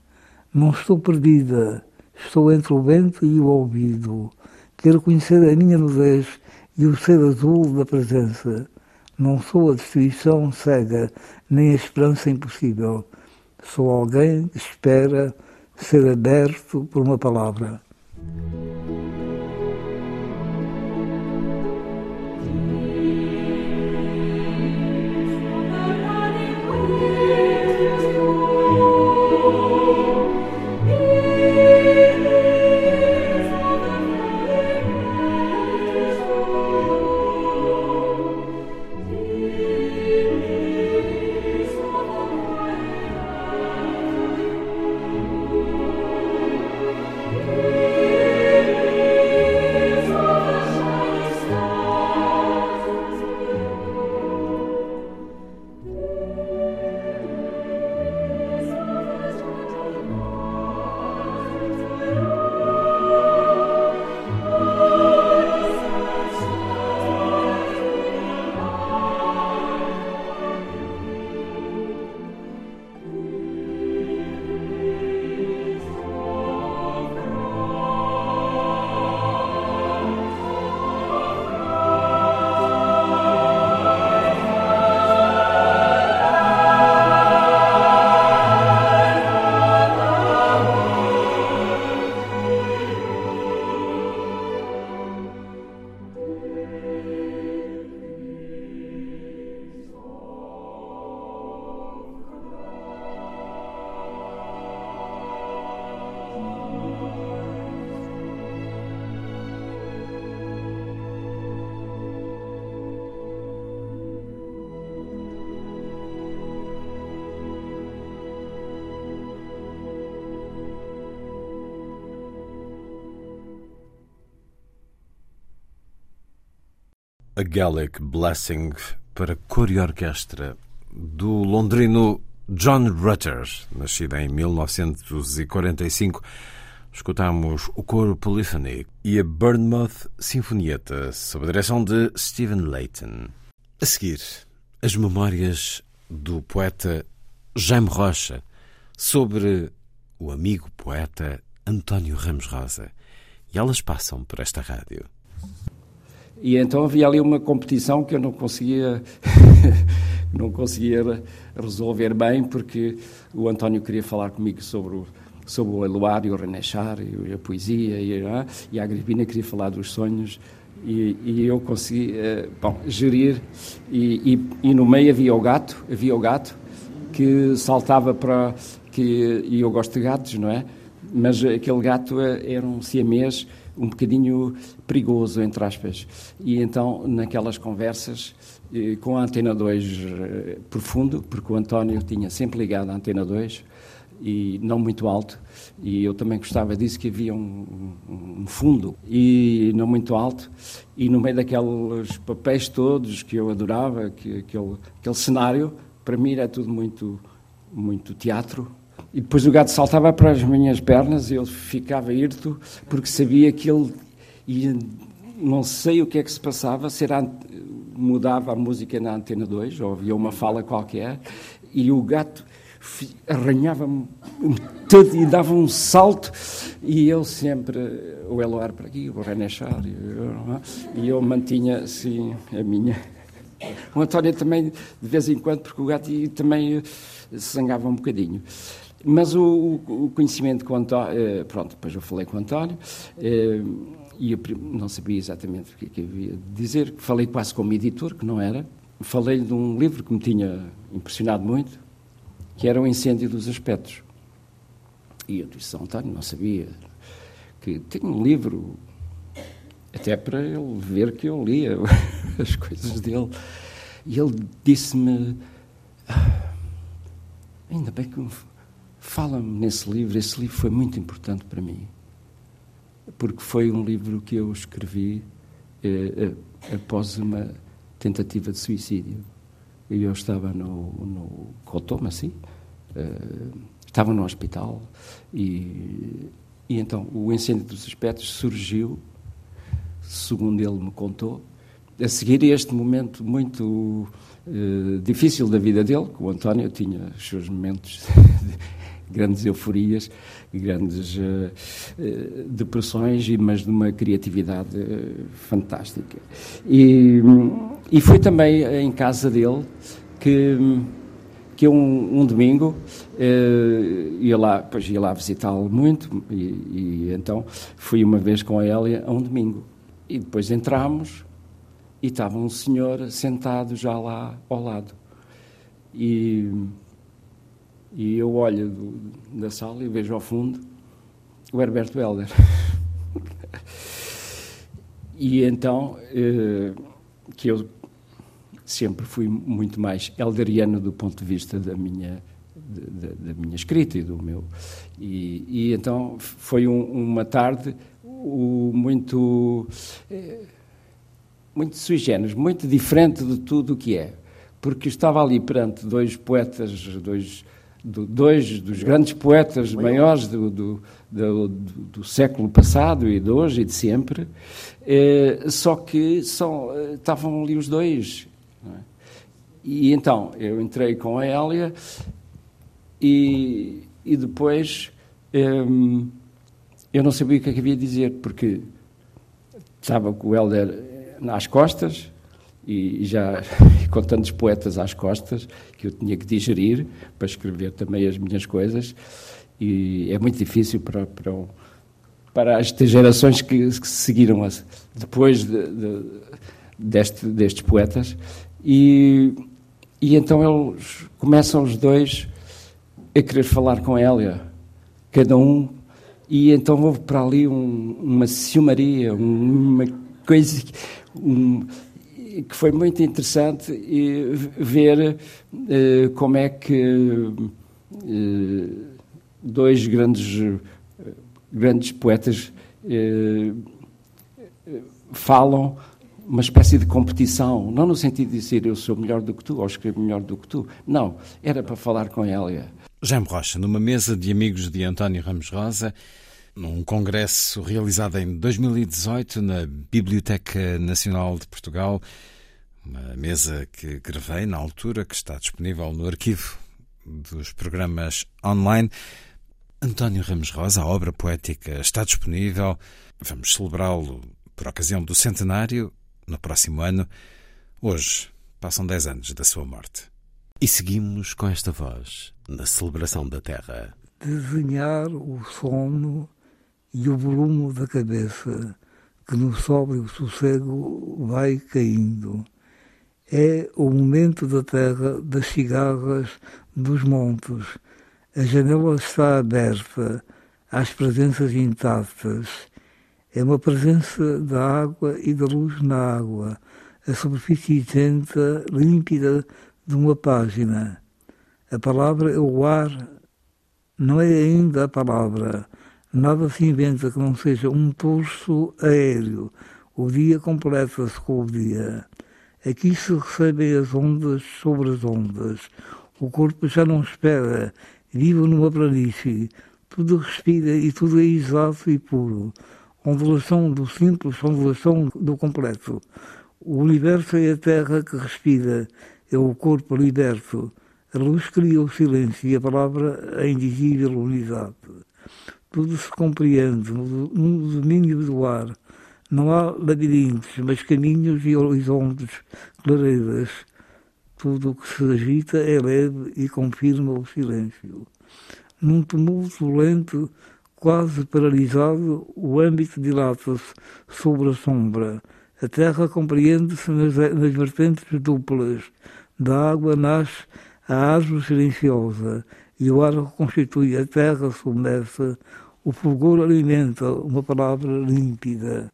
Não estou perdida, estou entre o vento e o ouvido. Quero conhecer a minha nudez e o ser azul da presença. Não sou a destruição cega, nem a esperança impossível. Sou alguém que espera ser aberto por uma palavra. A Gallic Blessing para cor e orquestra do londrino John Rutter, nascido em 1945. Escutamos o coro Polyphony e a Bournemouth Sinfonieta, sob a direção de Stephen Layton. A seguir, as memórias do poeta Jaime Rocha sobre o amigo poeta António Ramos Rosa. E elas passam por esta rádio. E então havia ali uma competição que eu não conseguia, não conseguia resolver bem, porque o António queria falar comigo sobre o, sobre o Eloar e o René Char, e a poesia, e, e a Agripina queria falar dos sonhos, e, e eu consegui, uh, bom, gerir, e, e, e, no meio havia o gato, havia o gato, que saltava para, que, e eu gosto de gatos, não é? Mas aquele gato eh, era um siamês, um bocadinho perigoso, entre aspas. E então, naquelas conversas, eh, com a Antena 2 eh, profundo, porque o António tinha sempre ligado à Antena 2, e não muito alto, e eu também gostava disso, que havia um, um, fundo, e não muito alto, e no meio daqueles papéis todos que eu adorava, que, aquele, aquele cenário, para mim era tudo muito, muito teatro, E depois o gato saltava para as minhas pernas e eu ficava hirto porque sabia que ele ia, não sei o que é que se passava, se era, mudava a música na Antena 2, ou havia uma fala qualquer, e o gato arranhava-me todo e dava um salto e eu sempre, o Eloar para aqui, o René Char, e eu mantinha assim a minha. O António também, de vez em quando, porque o gato também se zangava um bocadinho. Mas o, o conhecimento com o António, eh, pronto, depois eu falei com o António, eh, e não sabia exatamente o que, é que havia de dizer, falei quase como editor, que não era, falei de um livro que me tinha impressionado muito, que era o incêndio dos aspectos. E eu disse, António, não sabia que tinha um livro, até para ele ver que eu lia as coisas dele. E ele disse-me, ah, ainda bem que Fala-me nesse livro. Esse livro foi muito importante para mim, porque foi um livro que eu escrevi eh, eh, após uma tentativa de suicídio. E eu estava no, no Cotoma, assim, eh, estava no hospital, e, e então o incêndio dos aspectos surgiu, segundo ele me contou, a seguir este momento muito eh, difícil da vida dele, que o António tinha os seus momentos grandes euforias, grandes uh, depressões, mas de uma criatividade uh, fantástica. E, e foi também em casa dele que, que um, um domingo ia lá, pois ia lá visitá-lo muito, e, e, então fui uma vez com a Hélia a um domingo. E depois entramos e estava um senhor sentado já lá ao lado. E e eu olho do, da sala e vejo ao fundo o Herberto Helder. e então, eh, que eu sempre fui muito mais elderiano do ponto de vista da minha, da, da minha escrita e do meu. E, e então foi um, uma tarde o, muito. Eh, muito sui generis, muito diferente de tudo o que é. Porque estava ali perante dois poetas, dois do, dois dos grandes poetas maiores do, do, do, do, século passado e de hoje e de sempre, eh, só que são, eh, estavam ali os dois. É? E então eu entrei com a Hélia e, e depois eh, eu não sabia o que, é que havia de dizer, porque estava com o Helder nas costas e já com tantos poetas às costas que eu tinha que digerir para escrever também as minhas coisas. E é muito difícil para, para, para estas gerações que, que seguiram depois de, de, deste, destes poetas. E, e então eles começam os dois a querer falar com Hélia, cada um. E então houve para ali um, uma ciumaria, uma coisa, um, que foi muito interessante ver uh, como é que uh, dois grandes, grandes poetas uh, falam uma espécie de competição, não no sentido de dizer eu sou melhor do que tu ou escrevo melhor do que tu, não, era para falar com Hélia. Jaime Rocha, numa mesa de amigos de António Ramos Rosa, num congresso realizado em 2018 na Biblioteca Nacional de Portugal, uma mesa que gravei na altura, que está disponível no arquivo dos programas online. António Ramos Rosa, a obra poética está disponível. Vamos celebrá-lo por ocasião do centenário no próximo ano. Hoje passam 10 anos da sua morte. E seguimos com esta voz na celebração da Terra. Desenhar o sono e o volume da cabeça que no sóbrio sossego vai caindo. É o momento da terra, das cigarras, dos montes. A janela está aberta às presenças intactas. É uma presença da água e da luz na água, a superfície isenta, límpida de uma página. A palavra é o ar, não é ainda a palavra Nada se inventa que não seja um pulso aéreo. O dia completa-se com o dia. Aqui se recebem as ondas sobre as ondas. O corpo já não espera Vivo numa planície, tudo respira e tudo é exato e puro. Ondulação do simples, ondulação do completo. O universo é a terra que respira, é o corpo liberto. A luz cria o silêncio e a palavra a indizível unidade. Tudo se compreende no domínio do ar. Não há labirintos, mas caminhos e horizontes, clareiras. Tudo o que se agita é leve e confirma o silêncio. Num tumulto lento, quase paralisado, o âmbito dilata-se sobre a sombra. A terra compreende-se nas, nas vertentes duplas. Da água nasce a árvore silenciosa e o ar constitui a terra submersa, o fulgor alimenta uma palavra límpida.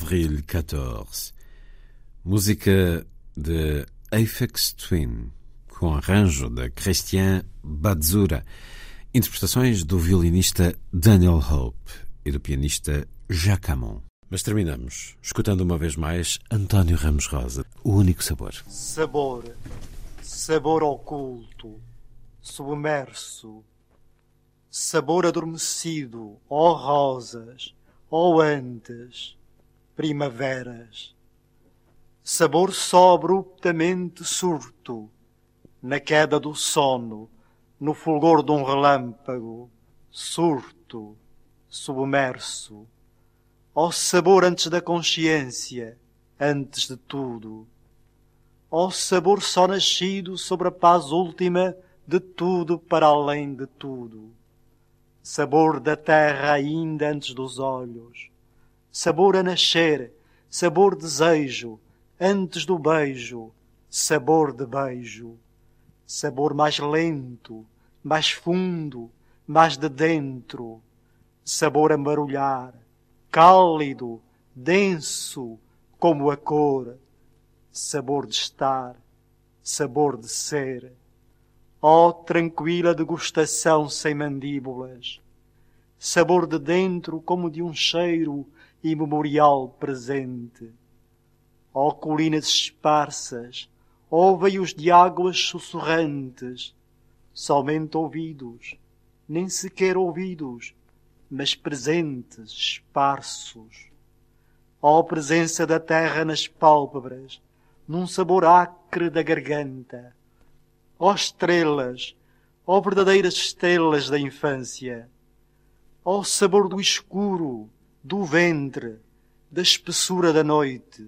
Avril 14. Música de Aphex Twin, com arranjo de Christian Badzura. Interpretações do violinista Daniel Hope e do pianista Jacques Amon. Mas terminamos escutando uma vez mais António Ramos Rosa, O Único Sabor. Sabor, sabor oculto, submerso, sabor adormecido, ó oh rosas, ó oh antes, primaveras. Sabor só abruptamente surto, na queda do sono, no fulgor de um relâmpago, surto, submerso. Ó oh, sabor antes da consciência, antes de tudo. Ó oh, sabor só nascido sobre a paz última de tudo para além de tudo. Sabor da terra ainda antes dos olhos sabor a nascer, sabor desejo, antes do beijo, sabor de beijo, sabor mais lento, mais fundo, mais de dentro, sabor a marulhar, cálido, denso, como a cor, sabor de estar, sabor de ser. Oh, tranquila degustação sem mandíbulas, sabor de dentro como de um cheiro imemorial presente. Ó colinas esparsas, ó veios de águas sussurrantes, somente ouvidos, nem sequer ouvidos, mas presentes, esparsos. Ó presença da terra nas pálpebras, num sabor acre da garganta. Ó estrelas, ó verdadeiras estrelas da infância. Ó sabor do escuro, do ventre, da espessura da noite.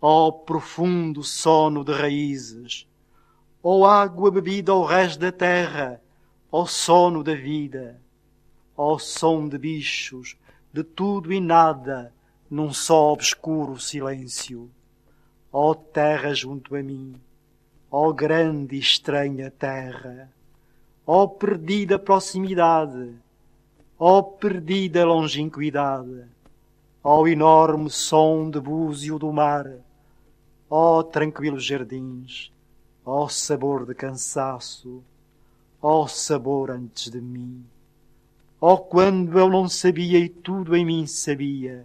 Ó profundo sono de raízes, ou água bebida ao resto da terra, ao sono da vida, ao som de bichos, de tudo e nada, num só obscuro silêncio. Ó terra junto a mim, ó grande e estranha terra, ó perdida proximidade, ó perdida longínquidade, ó enorme som de búzio do mar, ó tranquilos jardins, ó sabor de cansaço, ó sabor antes de mim, ó quando eu não sabia e tudo em mim sabia,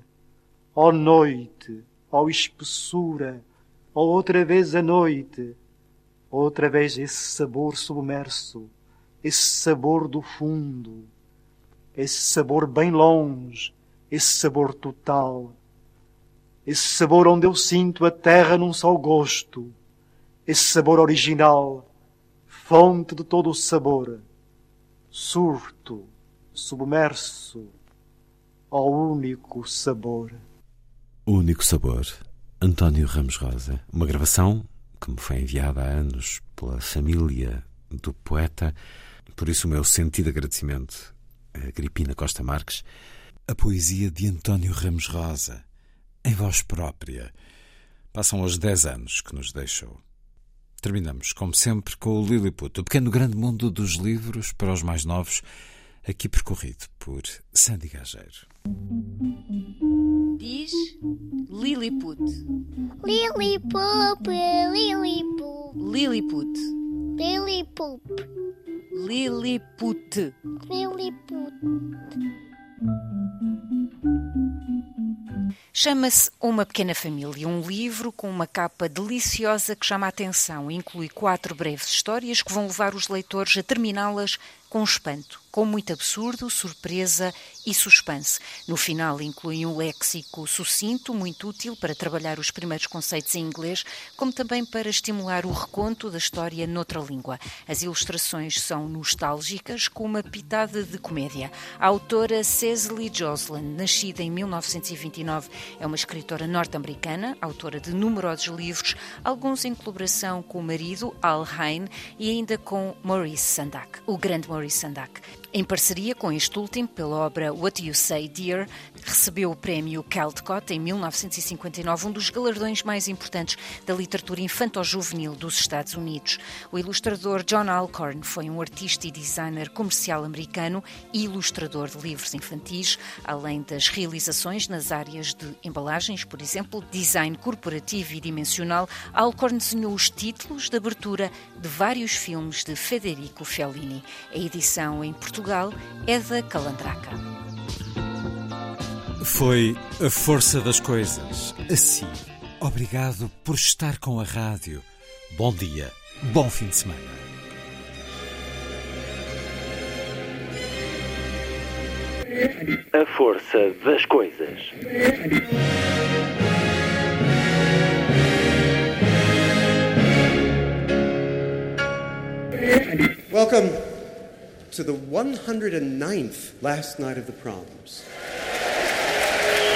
ó noite, ó espessura, ó outra vez a noite, outra vez esse sabor submerso, esse sabor do fundo, esse sabor bem longe, esse sabor total, esse sabor onde eu sinto a terra num só gosto, esse sabor original, fonte de todo o sabor, surto, submerso, ao único sabor. O único sabor. António Ramos Rosa. Uma gravação que me foi enviada há anos pela família do poeta. Por isso, o meu sentido agradecimento a Gripina Costa Marques. A poesia de António Ramos Rosa, em voz própria. Passam os 10 anos que nos deixou. Terminamos, como sempre, com o Lilliput, o pequeno grande mundo dos livros para os mais novos, aqui percorrido por Sandy Gageiro. Diz Lilliput. Lilliput, Lilliput. Lilliput. Lilliput. Lilliput. Lilliput. Chama-se Uma Pequena Família, um livro com uma capa deliciosa que chama a atenção. Inclui quatro breves histórias que vão levar os leitores a terminá-las com espanto, com muito absurdo, surpresa e suspense. No final inclui um léxico sucinto, muito útil para trabalhar os primeiros conceitos em inglês, como também para estimular o reconto da história noutra língua. As ilustrações são nostálgicas, com uma pitada de comédia. A autora Cecily Joslin, nascida em 1929, é uma escritora norte-americana, autora de numerosos livros, alguns em colaboração com o marido, Al Hain, e ainda com Maurice Sendak, o grande Maurice Sendak. Em parceria com este último, pela obra What You Say, Dear, recebeu o prémio Caldecott em 1959, um dos galardões mais importantes da literatura infanto-juvenil dos Estados Unidos. O ilustrador John Alcorn foi um artista e designer comercial americano e ilustrador de livros infantis, além das realizações nas áreas de embalagens, por exemplo, design corporativo e dimensional. Alcorn desenhou os títulos de abertura de vários filmes de Federico Fellini. A edição em Portugal é da Calandraca. Foi a força das coisas. Assim, obrigado por estar com a rádio. Bom dia, bom fim de semana. A força das coisas. Welcome to the 109th last night of the proms.